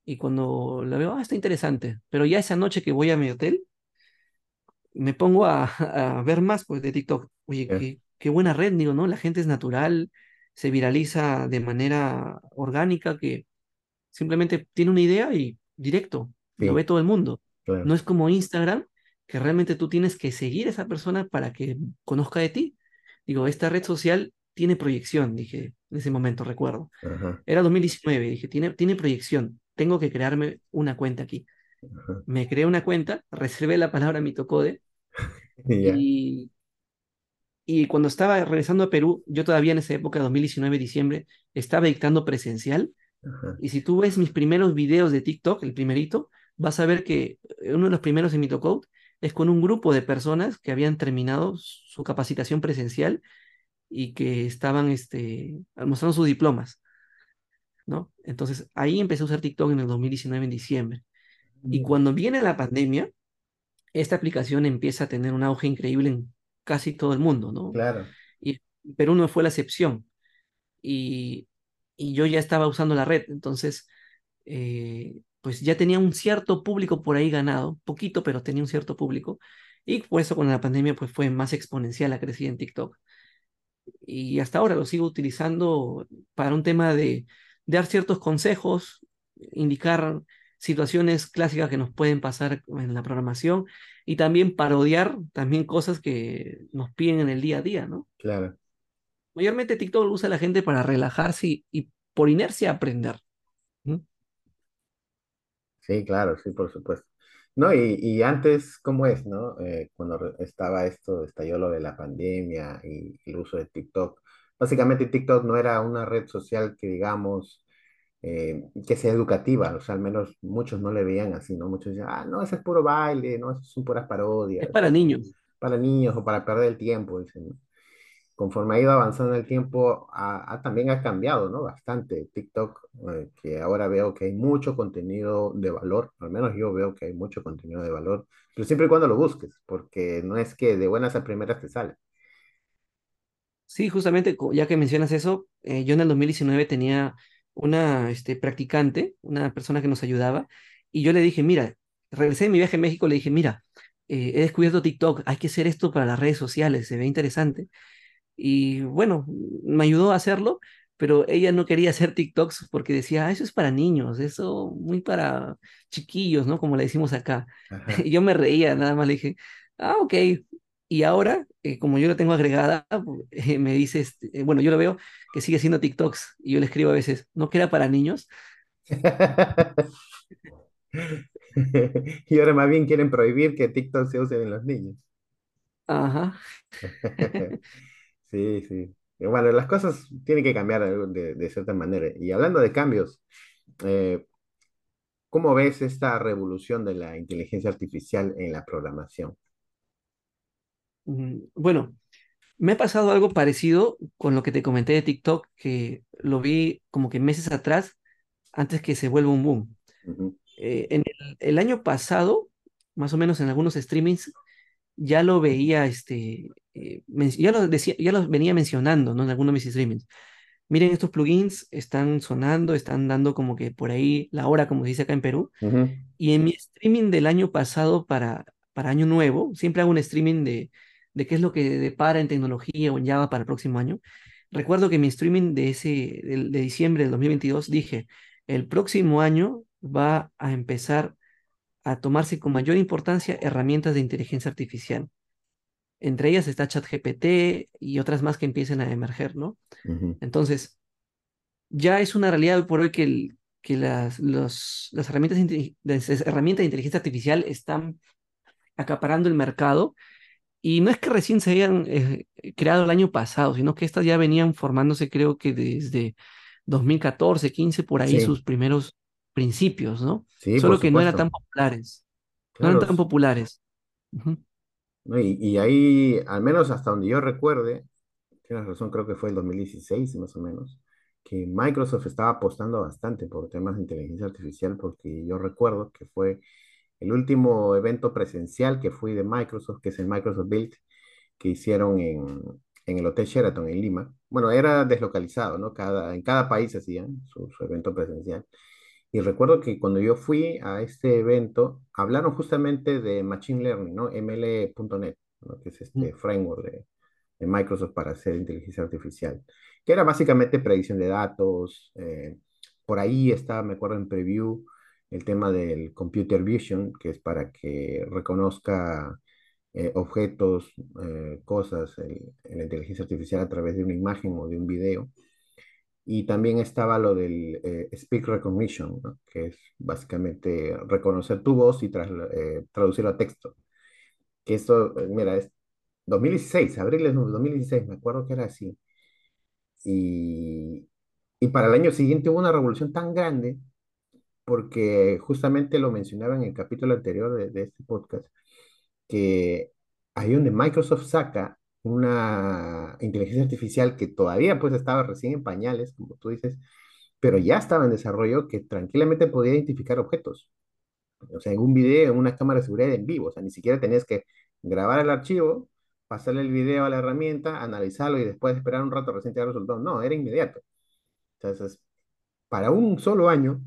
y cuando la veo, ah, está interesante. Pero ya esa noche que voy a mi hotel, me pongo a, a ver más pues, de TikTok. Oye, qué, qué buena red, digo, ¿no? La gente es natural, se viraliza de manera orgánica, que simplemente tiene una idea y directo, lo ve todo el mundo. claro. No es como Instagram, que realmente tú tienes que seguir a esa persona para que conozca de ti. Digo, esta red social tiene proyección, dije en ese momento, recuerdo. Ajá, Era 2019, dije, tiene, tiene proyección, tengo que crearme una cuenta aquí. ajá. Me creé una cuenta, reservé la palabra mitocode Y, y cuando estaba regresando a Perú, yo todavía en esa época, 2019, diciembre, estaba dictando presencial ajá. y si tú ves mis primeros videos de TikTok, el primerito, vas a ver que uno de los primeros en mitocode es con un grupo de personas que habían terminado su capacitación presencial y que estaban este, mostrando sus diplomas, ¿no? Entonces ahí empecé a usar TikTok en el 2019, en diciembre. Y cuando viene la pandemia, esta aplicación empieza a tener un auge increíble en casi todo el mundo, ¿no? Claro, Y Perú no fue la excepción. Y, y yo ya estaba usando la red, entonces, eh, pues ya tenía un cierto público por ahí ganado, poquito, pero tenía un cierto público. Y por eso con la pandemia, pues fue más exponencial la crecida en TikTok. Y hasta ahora lo sigo utilizando para un tema de dar ciertos consejos, indicar situaciones clásicas que nos pueden pasar en la programación y también parodiar también cosas que nos piden en el día a día, ¿no? claro. Mayormente TikTok lo usa la gente para relajarse y, y por inercia aprender. Sí, claro, sí, por supuesto. No, y, y antes, ¿cómo es, no? Eh, cuando estaba esto, estalló lo de la pandemia y el uso de TikTok. Básicamente TikTok no era una red social que, digamos, eh, que sea educativa, o sea, al menos muchos no le veían así, ¿no? Muchos decían, ah, no, eso es puro baile, no, eso son puras Es parodias, para niños. para niños o para perder el tiempo, dicen, ¿no? conforme ha ido avanzando el tiempo, también ha cambiado, ¿no? Bastante TikTok, eh, que ahora veo que hay mucho contenido de valor, al menos yo veo que hay mucho contenido de valor, pero siempre y cuando lo busques, porque no es que de buenas a primeras te sale. Sí, justamente, ya que mencionas eso, eh, yo en el 2019 tenía una este, practicante, una persona que nos ayudaba, y yo le dije, mira, regresé de mi viaje a México, le dije, mira, eh, he descubierto TikTok, hay que hacer esto para las redes sociales, se ve interesante. Y bueno, me ayudó a hacerlo, pero ella no quería hacer TikToks porque decía, "Ah, eso es para niños, eso muy para chiquillos, ¿no? Como le decimos acá. Ajá. Y yo me reía, nada más le dije, ah, ok. Y ahora, eh, como yo la tengo agregada, eh, me dice, este, eh, bueno, yo lo veo que sigue haciendo TikToks y yo le escribo a veces, ¿no que era para niños? Y ahora más bien quieren prohibir que TikTok se use en los niños. Ajá. Sí, sí. Bueno, las cosas tienen que cambiar de, cierta manera. Y hablando de cambios, ¿cómo ves esta revolución de la inteligencia artificial en la programación? Mm, Bueno, me ha pasado algo parecido con lo que te comenté de TikTok, que lo vi como que meses atrás, antes que se vuelva un boom. Eh, en el, el año pasado, más o menos en algunos streamings, ya lo veía, este, eh, ya lo decía, ya lo venía mencionando, ¿no? En algunos de mis streamings. Miren, estos plugins están sonando, están dando como que por ahí la hora, como se dice acá en Perú. Y en mi streaming del año pasado para, para Año Nuevo, siempre hago un streaming de, de qué es lo que depara en tecnología o en Java para el próximo año. Recuerdo que en mi streaming de ese, de, diciembre del 2022 dije, el próximo año va a empezar a tomarse con mayor importancia herramientas de inteligencia artificial. Entre ellas está ChatGPT y otras más que empiecen a emerger, ¿no? Entonces, ya es una realidad hoy por hoy que, el- que las, los- las herramientas, las herramientas de inteligencia artificial están acaparando el mercado y no es que recién se hayan eh, creado el año pasado, sino que estas ya venían formándose creo que desde 2014, 15, por ahí Sí, sus primeros principios, ¿no? sí, Solo que no eran tan populares, no eran tan populares. Ujú. ¿no? Y, y ahí, al menos hasta donde yo recuerde, tienes razón, creo que fue el 2016 más o menos, que Microsoft estaba apostando bastante por temas de inteligencia artificial, porque yo recuerdo que fue el último evento presencial que fui de Microsoft, que es el Microsoft Build, que hicieron en, en el Hotel Sheraton en Lima. bueno, era deslocalizado, ¿no? Cada, en cada país hacían su, su evento presencial. Y recuerdo que cuando yo fui a este evento, hablaron justamente de Machine Learning, ¿no? ML.net, ¿no? Que es Mm. este framework de, de Microsoft para hacer inteligencia artificial, que era básicamente predicción de datos. eh, por ahí estaba, me acuerdo, en preview el tema del computer vision, que es para que reconozca eh, objetos, eh, cosas en la inteligencia artificial a través de una imagen o de un video. Y también estaba lo del eh, speak recognition, que es básicamente reconocer tu voz y trasla- eh, traducirlo a texto. Que esto, mira, es 2016, abril de 2016, me acuerdo que era así. Y, y para el año siguiente hubo una revolución tan grande, porque justamente lo mencionaba en el capítulo anterior de, de este podcast, que ahí donde Microsoft saca una inteligencia artificial que todavía pues estaba recién en pañales, como tú dices, pero ya estaba en desarrollo que tranquilamente podía identificar objetos. O sea, en un video, en una cámara de seguridad en vivo. O sea, ni siquiera tenías que grabar el archivo, pasarle el video a la herramienta, analizarlo y después esperar un rato recién te el resultado. No, era inmediato. Entonces, para un solo año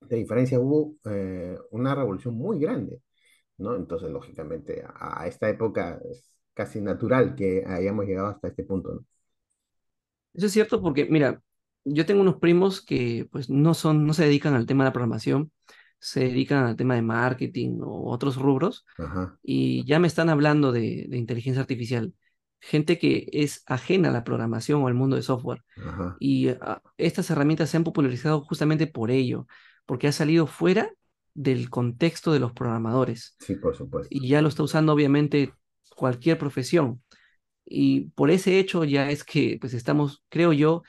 de diferencia hubo eh, una revolución muy grande, ¿no? Entonces, lógicamente, a, a esta época es casi natural que hayamos llegado hasta este punto, ¿no? Eso es cierto porque, mira, yo tengo unos primos que pues no son, no se dedican al tema de la programación, se dedican al tema de marketing o otros rubros Ajá, y ya me están hablando de, de inteligencia artificial. Gente que es ajena a la programación o al mundo de software. ajá. Y ah, estas herramientas se han popularizado justamente por ello, porque ha salido fuera del contexto de los programadores Sí, por supuesto. y ya lo está usando obviamente cualquier profesión. Y por ese hecho ya es que pues estamos, creo yo,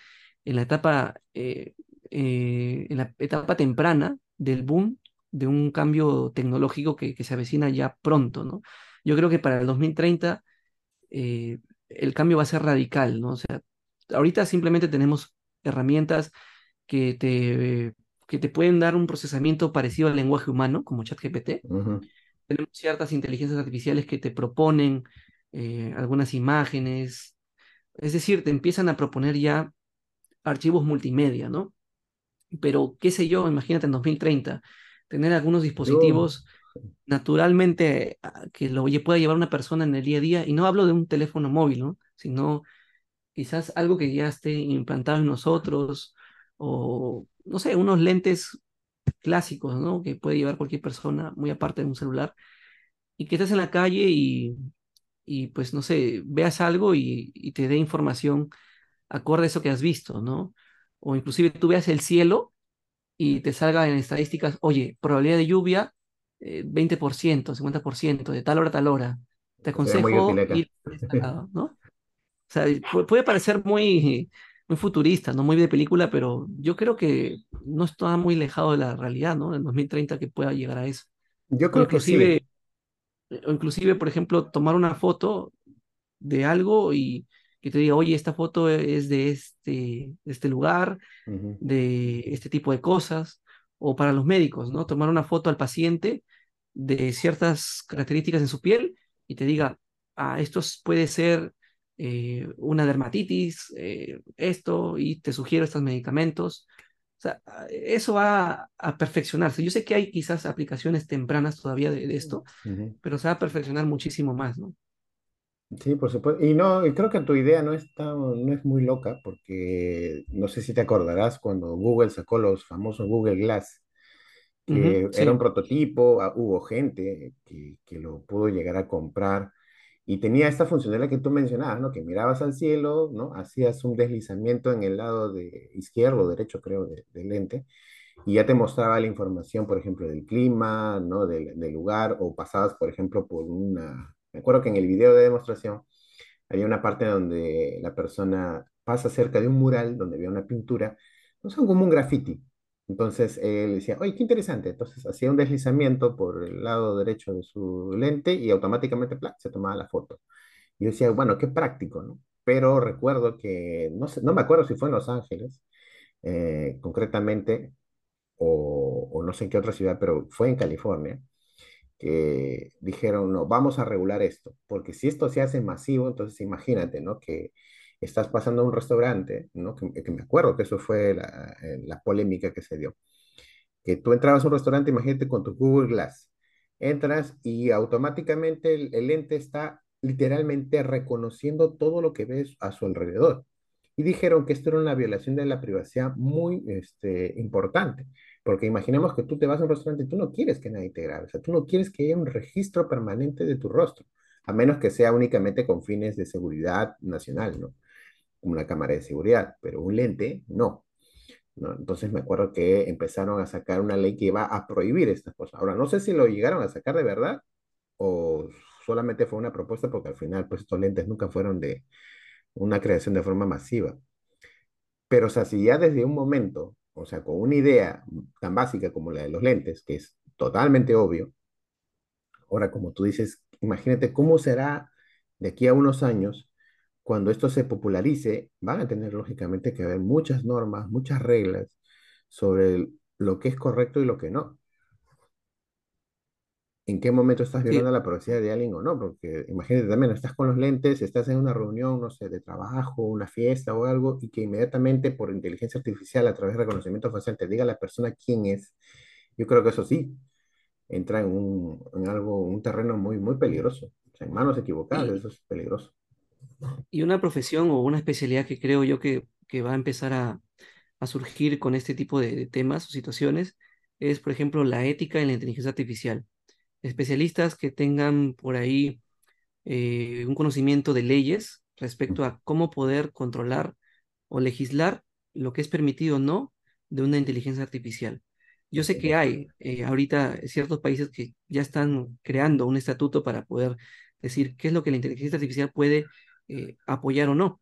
en la etapa, eh, eh, en la etapa temprana del boom de un cambio tecnológico que, que se avecina ya pronto, ¿no? Yo creo que para el 2030 eh, el cambio va a ser radical, ¿no? O sea, ahorita simplemente tenemos herramientas que te, que te pueden dar un procesamiento parecido al lenguaje humano, como ChatGPT. Tenemos ciertas inteligencias artificiales que te proponen eh, algunas imágenes, es decir, te empiezan a proponer ya archivos multimedia, ¿no? Pero, qué sé yo, imagínate en 2030, tener algunos Yo, dispositivos naturalmente ah, que lo pueda llevar una persona en el día a día, y no hablo de un teléfono móvil, ¿no? Sino quizás algo que ya esté implantado en nosotros, o no sé, unos lentes clásicos, ¿no? Que puede llevar cualquier persona, muy aparte de un celular, y que estés en la calle y, y pues no sé, veas algo y, y te dé información acorde a eso que has visto, ¿no? O inclusive tú veas el cielo y te salga en estadísticas, oye, probabilidad de lluvia, eh, 20%, 50%, de tal hora a tal hora. Te aconsejo ir este ¿no? O sea, pu- puede parecer muy, muy futurista, ¿no? Muy de película, pero yo creo que no está muy alejado de la realidad, ¿no? En 2030 que pueda llegar a eso. Yo creo que sí. inclusive, o inclusive, por ejemplo, tomar una foto de algo y que te diga, oye, esta foto es de este, de este lugar, de este tipo de cosas, o para los médicos, ¿no? Tomar una foto al paciente de ciertas características en su piel y te diga, ah, esto es- puede ser eh, una dermatitis, eh, esto, y te sugiero estos medicamentos. O sea, ah, eso va a perfeccionarse. Yo sé que hay quizás aplicaciones tempranas todavía de, de esto, ujú. pero se va a perfeccionar muchísimo más, ¿no? Sí, por supuesto. Y no, y creo que tu idea no es tan- no es muy loca, porque no sé si te acordarás cuando Google sacó los famosos Google Glass, que era un sí. prototipo, ah, hubo gente que, que lo pudo llegar a comprar y tenía esta funcionalidad que tú mencionabas, ¿no? Que mirabas al cielo, ¿no? Hacías un deslizamiento en el lado de izquierdo o derecho, creo, de- del lente y ya te mostraba la información, por ejemplo, del clima, ¿no? Del, lugar, o pasabas, por ejemplo, por una... Me acuerdo que en el video de demostración había una parte donde la persona pasa cerca de un mural donde había una pintura, no son como un graffiti. Entonces él decía, oye, qué interesante. Entonces hacía un deslizamiento por el lado derecho de su lente y automáticamente ¡plac! se tomaba la foto. Y yo decía, bueno, qué práctico, ¿no? Pero recuerdo que, no sé, no me acuerdo si fue en Los Ángeles, eh, concretamente, o, o no sé en qué otra ciudad, pero fue en California, que dijeron, no, vamos a regular esto, porque si esto se hace masivo, entonces imagínate, ¿no? Que estás pasando a un restaurante, ¿no? Que, que me acuerdo que eso fue la, eh, la polémica que se dio que tú entrabas a un restaurante, imagínate con tu Google Glass, entras y automáticamente el, el lente está literalmente reconociendo todo lo que ves a su alrededor. Y dijeron que esto era una violación de la privacidad muy este, importante, porque imaginemos que tú te vas a un restaurante y tú no quieres que nadie te grabe, o sea, tú no quieres que haya un registro permanente de tu rostro, a menos que sea únicamente con fines de seguridad nacional, ¿no? Una cámara de seguridad, pero un lente, no. ¿no? Entonces me acuerdo que empezaron a sacar una ley que iba a prohibir estas cosas. Ahora, no sé si lo llegaron a sacar de verdad o solamente fue una propuesta porque al final, pues estos lentes nunca fueron de una creación de forma masiva. Pero, o sea, si ya desde un momento, o sea, con una idea tan básica como la de los lentes, que es totalmente obvio, ahora como tú dices, imagínate cómo será de aquí a unos años cuando esto se popularice, van a tener lógicamente que haber muchas normas, muchas reglas sobre lo que es correcto y lo que no. ¿En qué momento estás Sí, violando la privacidad de alguien o no? Porque imagínate también, estás con los lentes, estás en una reunión, no sé, de trabajo, una fiesta o algo, y que inmediatamente por inteligencia artificial, a través de reconocimiento facial, te diga la persona quién es. Yo creo que eso sí, entra en un, en algo, un terreno muy, muy peligroso. O sea, en manos equivocadas, eso es peligroso. Y una profesión o una especialidad que creo yo que, que va a empezar a, a surgir con este tipo de, de temas o situaciones es, por ejemplo, la ética en la inteligencia artificial. Especialistas que tengan por ahí eh, un conocimiento de leyes respecto a cómo poder controlar o legislar lo que es permitido o no de una inteligencia artificial. Yo sé que hay eh, ahorita ciertos países que ya están creando un estatuto para poder decir qué es lo que la inteligencia artificial puede eh, apoyar o no,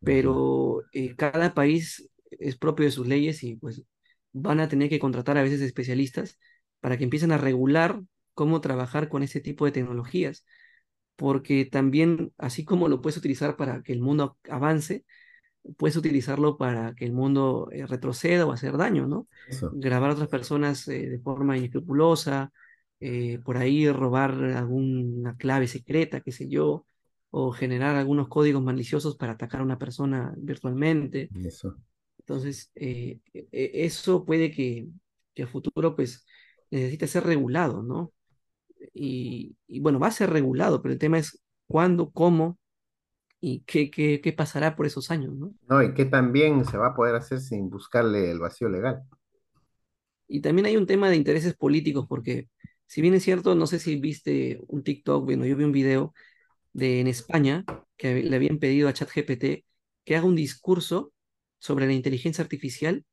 pero eh, cada país es propio de sus leyes y pues van a tener que contratar a veces especialistas para que empiecen a regular cómo trabajar con ese tipo de tecnologías. Porque también, así como lo puedes utilizar para que el mundo avance, puedes utilizarlo para que el mundo eh, retroceda o hacer daño, ¿no? Eso, Grabar a otras personas eh, de forma inescrupulosa, eh, por ahí robar alguna clave secreta, qué sé yo, o generar algunos códigos maliciosos para atacar a una persona virtualmente. eso. Entonces, eh, e- e- eso puede que, que a futuro, pues, necesite ser regulado, ¿no? Y, y bueno, va a ser regulado, pero el tema es cuándo, cómo y qué, qué, qué pasará por esos años, ¿no? No, y que también se va a poder hacer sin buscarle el vacío legal. Y también hay un tema de intereses políticos, porque si bien es cierto, no sé si viste un TikTok, bueno, yo vi un video de en España que le habían pedido a ChatGPT que haga un discurso sobre la inteligencia artificial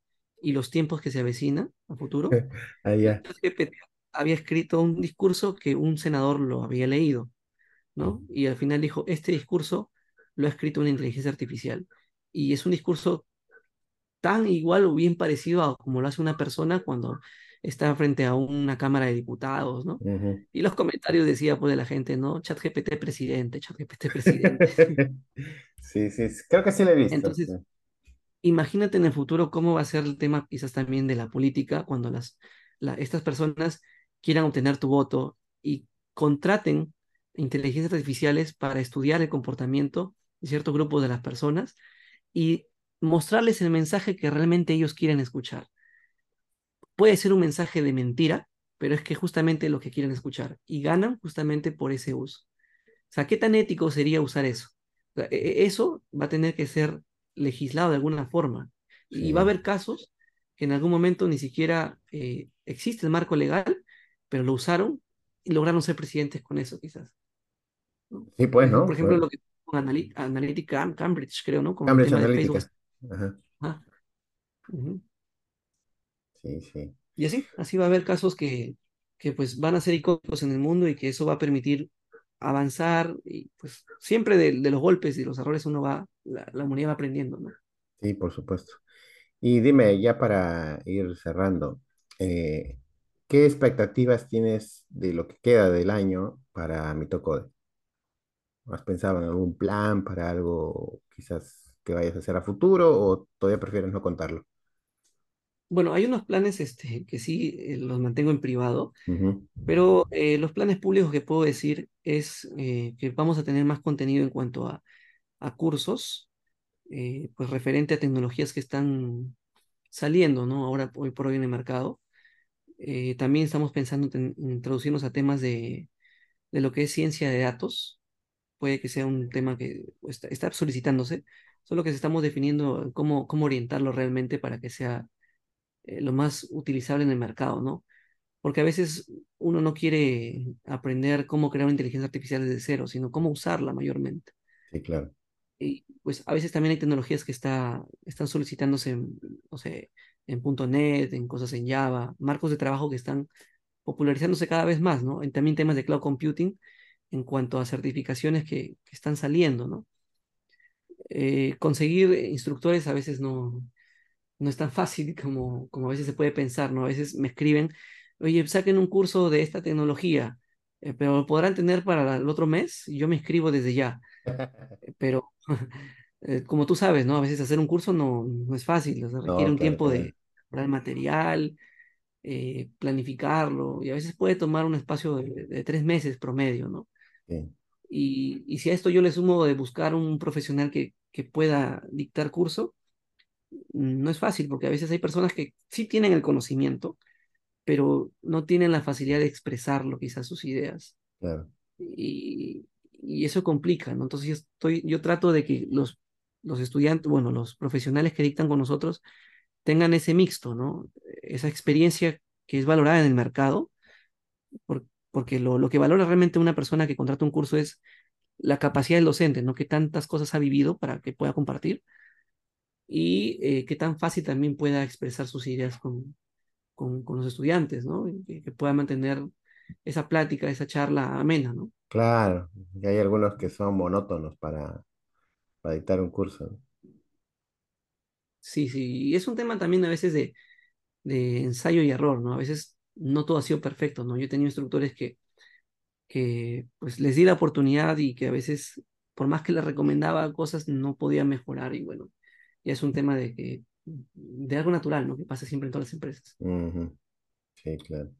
y los tiempos que se avecinan a futuro. Y Allá. ChatGPT había escrito un discurso que un senador lo había leído. ¿no? Y al final dijo, este discurso lo ha escrito una inteligencia artificial. Y es un discurso tan igual o bien parecido a como lo hace una persona cuando está frente a una cámara de diputados, ¿no? Y los comentarios decía pues de la gente, ¿no? ChatGPT presidente, ChatGPT presidente. Sí, sí, creo que sí lo he visto. sí. Entonces, imagínate en el futuro cómo va a ser el tema quizás también de la política cuando las, la- estas personas quieran obtener tu voto y contraten inteligencias artificiales para estudiar el comportamiento de ciertos grupos de las personas y mostrarles el mensaje que realmente ellos quieren escuchar. Puede ser un mensaje de mentira, pero es que justamente lo que quieren escuchar y ganan justamente por ese uso. O sea, ¿qué tan ético sería usar eso? O sea, e- e- eso va a tener que ser legislado de alguna forma. Y va a Sí, haber casos que en algún momento ni siquiera eh, existe el marco legal, pero lo usaron y lograron ser presidentes con eso, quizás. ¿no? sí, pues, ¿no? por ejemplo, Pues, lo que con Analy- Analytica Cambridge, creo, ¿no? Cambridge. Analytica. Ajá. Ajá. Sí, sí. Y así, así va a haber casos que, que pues van a ser icónicos en el mundo y que eso va a permitir avanzar y pues siempre de, de los golpes y los errores uno va, la, la humanidad va aprendiendo, ¿no? Sí, por supuesto. Y dime, ya para ir cerrando, eh, ¿qué expectativas tienes de lo que queda del año para Mitocode? ¿Has pensado en algún plan para algo quizás que vayas a hacer a futuro o todavía prefieres no contarlo? Bueno, hay unos planes este, que sí eh, los mantengo en privado, pero eh, los planes públicos que puedo decir es eh, que vamos a tener más contenido en cuanto a, a cursos. pues referente a tecnologías que están saliendo, ¿no? Ahora, hoy por hoy en el mercado. También estamos pensando en introducirnos a temas de, de lo que es ciencia de datos. Puede que sea un tema que está, está solicitándose, solo que estamos definiendo cómo, cómo orientarlo realmente para que sea eh, lo más utilizable en el mercado, ¿no? Porque a veces uno no quiere aprender cómo crear una inteligencia artificial desde cero, sino cómo usarla mayormente. Sí, claro. Y pues a veces también hay tecnologías que está, están solicitándose, en, no sé, en .NET, en cosas en Java, marcos de trabajo que están popularizándose cada vez más, ¿no? En también temas de cloud computing en cuanto a certificaciones que, que están saliendo, ¿no? Eh, conseguir instructores a veces no, no es tan fácil como, como a veces se puede pensar, ¿no? A veces me escriben, oye, saquen un curso de esta tecnología, eh, pero lo podrán tener para el otro mes, y yo me inscribo desde ya. Eh, Pero, eh, como tú sabes, ¿no? A veces hacer un curso no, no es fácil, o sea, requiere No, un claro, tiempo claro. de comprar material, eh, planificarlo, y a veces puede tomar un espacio de, de tres meses promedio, ¿no? Sí, Y, y si a esto yo le sumo de buscar un profesional que, que pueda dictar curso, no es fácil, porque a veces hay personas que sí tienen el conocimiento, pero no tienen la facilidad de expresarlo, quizás sus ideas. claro. Y, y eso complica, ¿no? Entonces yo estoy, yo trato de que los, los estudiantes, bueno, los profesionales que dictan con nosotros tengan ese mixto, ¿no? Esa experiencia que es valorada en el mercado, por- porque lo, lo que valora realmente una persona que contrata un curso es la capacidad del docente, ¿no? Que tantas cosas ha vivido para que pueda compartir y eh, qué tan fácil también pueda expresar sus ideas con, con, con los estudiantes, ¿no? Que, que pueda mantener esa plática, esa charla amena, ¿no? Claro, y hay algunos que son monótonos para, para dictar un curso. ¿no? Sí, sí, y es un tema también a veces de, de ensayo y error, ¿no? A veces no todo ha sido perfecto, ¿no? Yo he tenido instructores que, que pues les di la oportunidad y que a veces, por más que les recomendaba cosas, no podía mejorar y bueno, ya es un tema de que, de algo natural, ¿no? Que pasa siempre en todas las empresas. Sí, claro.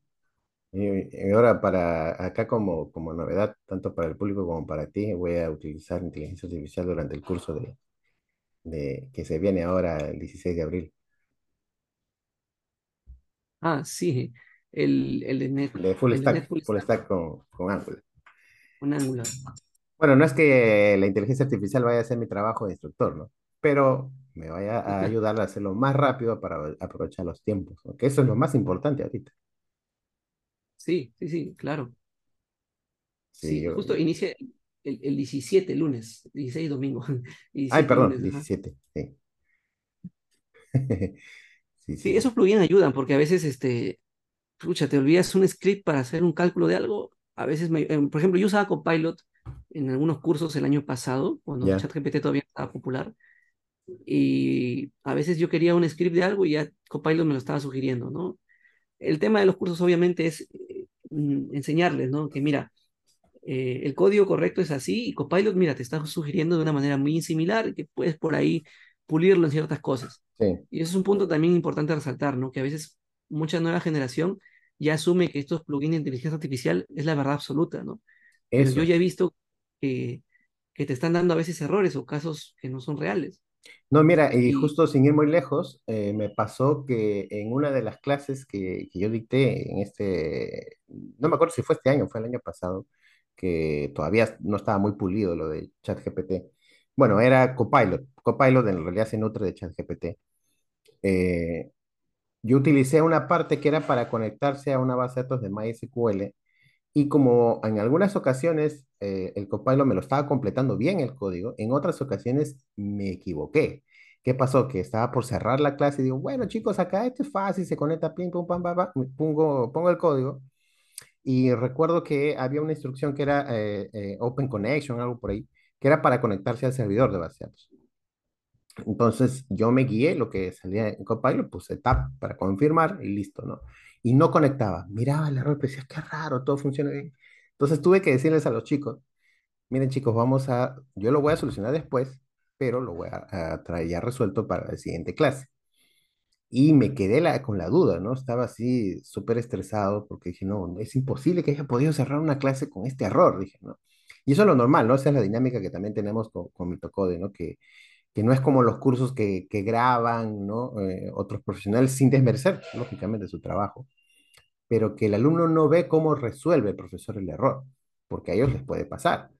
Y, y ahora para acá como, como novedad, tanto para el público como para ti, voy a utilizar inteligencia artificial durante el curso de, de que se viene ahora el 16 de abril, Ah, sí, el, el de Net, de full el de stack, full stack con, con Angular. con Angular. Bueno, no es que la inteligencia artificial vaya a hacer mi trabajo de instructor, ¿no? Pero me vaya a ayudar a hacerlo más rápido para aprovechar los tiempos. Que eso es lo más importante ahorita. Sí, sí, sí, claro. Sí, Sí, yo... justo inicia el, el 17 lunes, 16 domingo, Ay, 17 perdón, lunes, ajá. 17, sí. Sí, Sí, esos plugins ayudan porque a veces, este, pucha, te olvidas un script para hacer un cálculo de algo. A veces, me- em, por ejemplo, yo usaba Copilot en algunos cursos el año pasado, cuando ChatGPT todavía estaba popular, y a veces yo quería un script de algo y ya Copilot me lo estaba sugiriendo, ¿no? El tema de los cursos obviamente es eh, mm, enseñarles, ¿no? Que mira, eh, el código correcto es así y Copilot, mira, te está sugiriendo de una manera muy similar que puedes por ahí pulirlo en ciertas cosas. sí, Y eso es un punto también importante a resaltar, ¿no? Que a veces mucha nueva generación ya asume que estos plugins de inteligencia artificial es la verdad absoluta, ¿no? Pero yo eso. ya he visto que, que te están dando a veces errores o casos que no son reales. No, mira, y Y, justo sin ir muy lejos, eh, me pasó que en una de las clases que, que yo dicté en este, no me acuerdo si fue este año, fue el año pasado, que todavía no estaba muy pulido lo de ChatGPT. Bueno, era Copilot. Copilot en realidad se nutre de ChatGPT. Eh, yo utilicé una parte que era para conectarse a una base de datos de MySQL y como en algunas ocasiones eh, el Copilot me lo estaba completando bien el código, en otras ocasiones me equivoqué. ¿Qué pasó? Que estaba por cerrar la clase y digo, bueno chicos, acá esto es fácil, se conecta, pim, pum, pam, pam, pam, pongo, pongo el código y recuerdo que había una instrucción que era eh, eh, Open Connection, algo por ahí, que era para conectarse al servidor de base de datos. Entonces yo me guié, lo que salía en Copilot, puse tap para confirmar y listo, ¿no? Y no conectaba. Miraba el error, pero decía, qué raro, todo funciona bien. Entonces tuve que decirles a los chicos, miren chicos, vamos a, yo lo voy a solucionar después, pero lo voy a, traer ya resuelto para la siguiente clase. Y me quedé con la duda, ¿no? Estaba así súper estresado porque dije, no, es imposible que haya podido cerrar una clase con este error, dije, ¿no? Y eso es lo normal, ¿no? Esa es la dinámica que también tenemos con, con Mitocode, ¿no? Que que no es como los cursos que, que graban, ¿no? Eh, otros profesionales sin desmerecer, lógicamente, su trabajo, pero que el alumno no ve cómo resuelve el profesor el error, porque a ellos les puede pasar.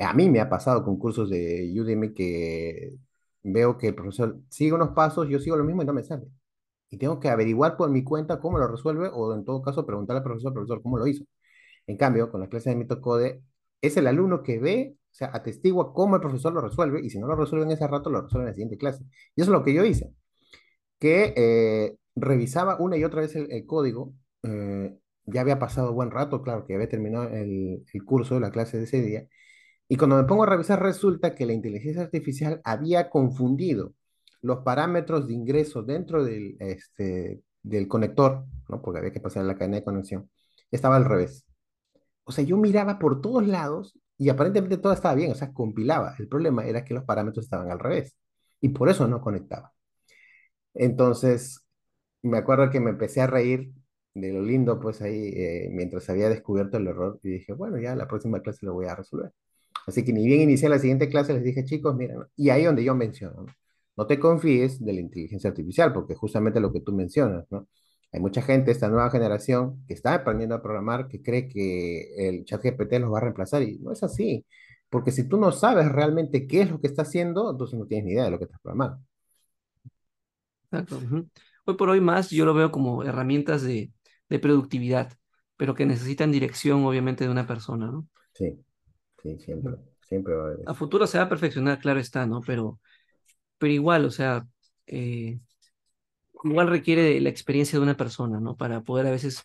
A mí me ha pasado con cursos de Udemy que veo que el profesor sigue unos pasos, yo sigo lo mismo y no me sale. Y tengo que averiguar por mi cuenta cómo lo resuelve o en todo caso preguntarle al profesor, profesor, ¿cómo lo hizo? En cambio, con la clase de mitocode, es el alumno que ve, o sea, atestigua cómo el profesor lo resuelve y si no lo resuelve en ese rato, lo resuelve en la siguiente clase. Y eso es lo que yo hice, que eh, revisaba una y otra vez el, el código. Eh, ya había pasado buen rato, claro, que había terminado el, el curso de la clase de ese día y cuando me pongo a revisar, resulta que la inteligencia artificial había confundido los parámetros de ingreso dentro del, este, del conector, ¿no? porque había que pasar la cadena de conexión. Estaba al revés. O sea, yo miraba por todos lados y aparentemente todo estaba bien, o sea, compilaba. El problema era que los parámetros estaban al revés y por eso no conectaba. Entonces, me acuerdo que me empecé a reír de lo lindo, pues ahí, eh, mientras había descubierto el error y dije, bueno, ya la próxima clase lo voy a resolver. Así que ni bien inicié la siguiente clase, les dije, chicos, miren, y ahí donde yo menciono, ¿no? No te confíes de la inteligencia artificial, porque justamente lo que tú mencionas, ¿no? Hay mucha gente, esta nueva generación, que está aprendiendo a programar, que cree que el chat GPT los va a reemplazar, y no es así, porque si tú no sabes realmente qué es lo que está haciendo, entonces no tienes ni idea de lo que estás programando. Exacto. Hoy por hoy más yo lo veo como herramientas de, de productividad, pero que necesitan dirección, obviamente, de una persona, ¿no? Sí, sí, siempre, siempre va a haber A futuro se va a perfeccionar, claro está, ¿no? Pero, pero igual, o sea, eh, igual requiere la experiencia de una persona, ¿no? Para poder a veces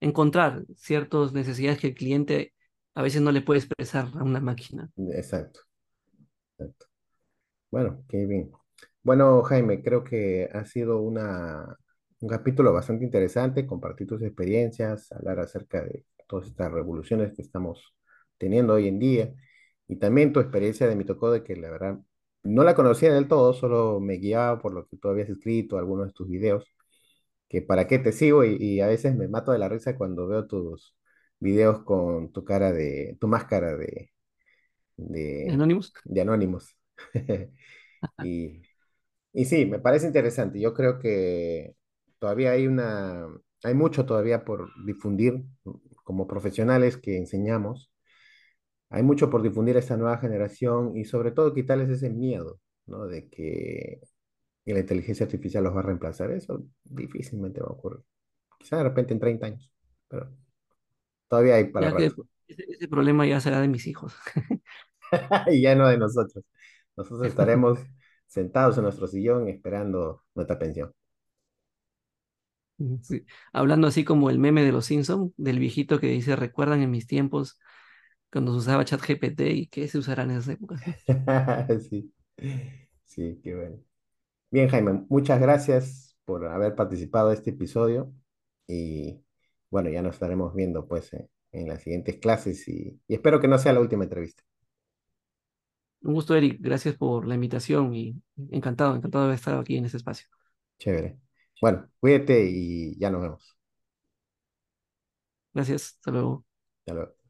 encontrar ciertas necesidades que el cliente a veces no le puede expresar a una máquina. Exacto, exacto. Bueno, qué bien. Bueno, Jaime, creo que ha sido una, un capítulo bastante interesante, compartir tus experiencias, hablar acerca de todas estas revoluciones que estamos teniendo hoy en día y también tu experiencia de mitocode, que la verdad no la conocía del todo, solo me guiaba por lo que tú habías escrito, algunos de tus videos, que para qué te sigo y, y a veces me mato de la risa cuando veo tus videos con tu cara de, tu máscara de, de, Anonymous, de Anonymous. Y, y sí, me parece interesante. Yo creo que todavía hay una, hay mucho todavía por difundir como profesionales que enseñamos. Hay mucho por difundir a esta nueva generación y sobre todo quitarles ese miedo, ¿no? De que la inteligencia artificial los va a reemplazar. Eso difícilmente va a ocurrir. Quizá de repente en 30 años, pero todavía hay para que ese, ese problema ya será de mis hijos. Y ya no de nosotros. Nosotros estaremos sentados en nuestro sillón esperando nuestra pensión. Sí. Hablando así como el meme de los Simpson, del viejito que dice, recuerdan en mis tiempos cuando se usaba ChatGPT y qué se usará en esas épocas. Sí, sí, qué bueno. Bien, Jaime, muchas gracias por haber participado de este episodio y bueno, ya nos estaremos viendo pues eh, en las siguientes clases y, y espero que no sea la última entrevista. Un gusto, Eric. Gracias por la invitación y encantado, encantado de estar aquí en este espacio. Chévere. Bueno, cuídate y ya nos vemos. Gracias. Hasta luego. Hasta luego.